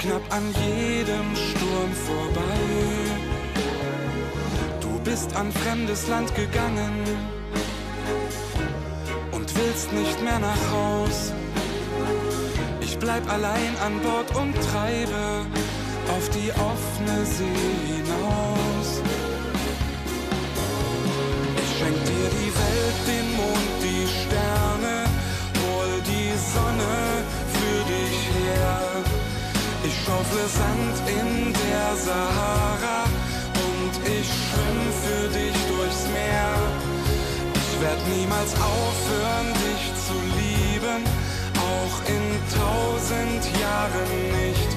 knapp an jedem Sturm vorbei. Du bist an fremdes Land gegangen und willst nicht mehr nach Haus. Ich bleib allein an Bord und treibe auf die offene See hinaus. Ich schenk dir die Welt, den Mond, die Sterne Sonne Schaufle Sand in der Sahara und ich schwimm für dich durchs Meer. Ich werd niemals aufhören, dich zu lieben, auch in tausend Jahren nicht.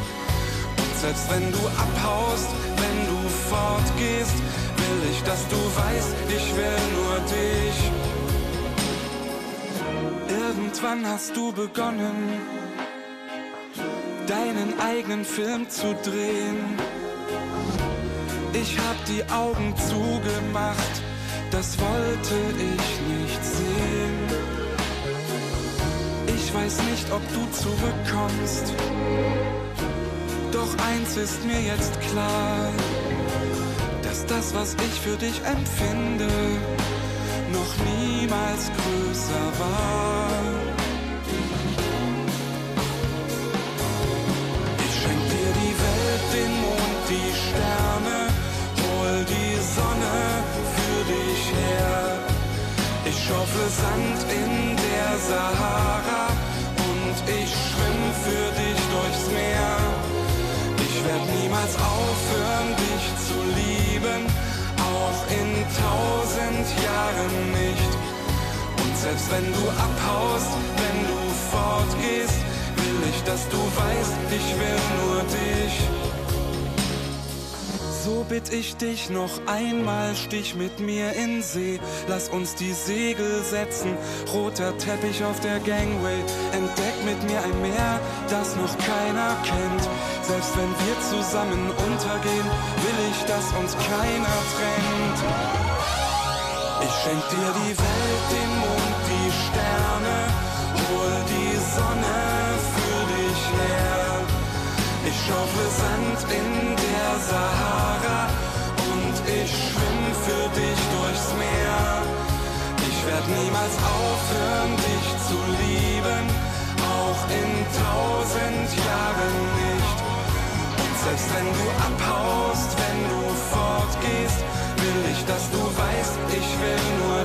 Und selbst wenn du abhaust, wenn du fortgehst, will ich, dass du weißt, ich will nur dich. Irgendwann hast du begonnen, deinen eigenen Film zu drehen. Ich hab die Augen zugemacht, das wollte ich nicht sehen. Ich weiß nicht, ob du zurückkommst, doch eins ist mir jetzt klar, dass das, was ich für dich empfinde, noch niemals größer war. Schaufle Sand in der Sahara und ich schwimm für dich durchs Meer. Ich werd niemals aufhören, dich zu lieben, auch in tausend Jahren nicht. Und selbst wenn du abhaust, wenn du fortgehst, will ich, dass du weißt, ich will nur dich. So bitt ich dich noch einmal, stich mit mir in See. Lass uns die Segel setzen, roter Teppich auf der Gangway. Entdeck mit mir ein Meer, das noch keiner kennt. Selbst wenn wir zusammen untergehen, will ich, dass uns keiner trennt. Ich schenk dir die Welt, den Mond, Ich schaufle Sand in der Sahara und ich schwimm für dich durchs Meer. Ich werd niemals aufhören, dich zu lieben, auch in tausend Jahren nicht. Und selbst wenn du abhaust, wenn du fortgehst, will ich, dass du weißt, ich will nur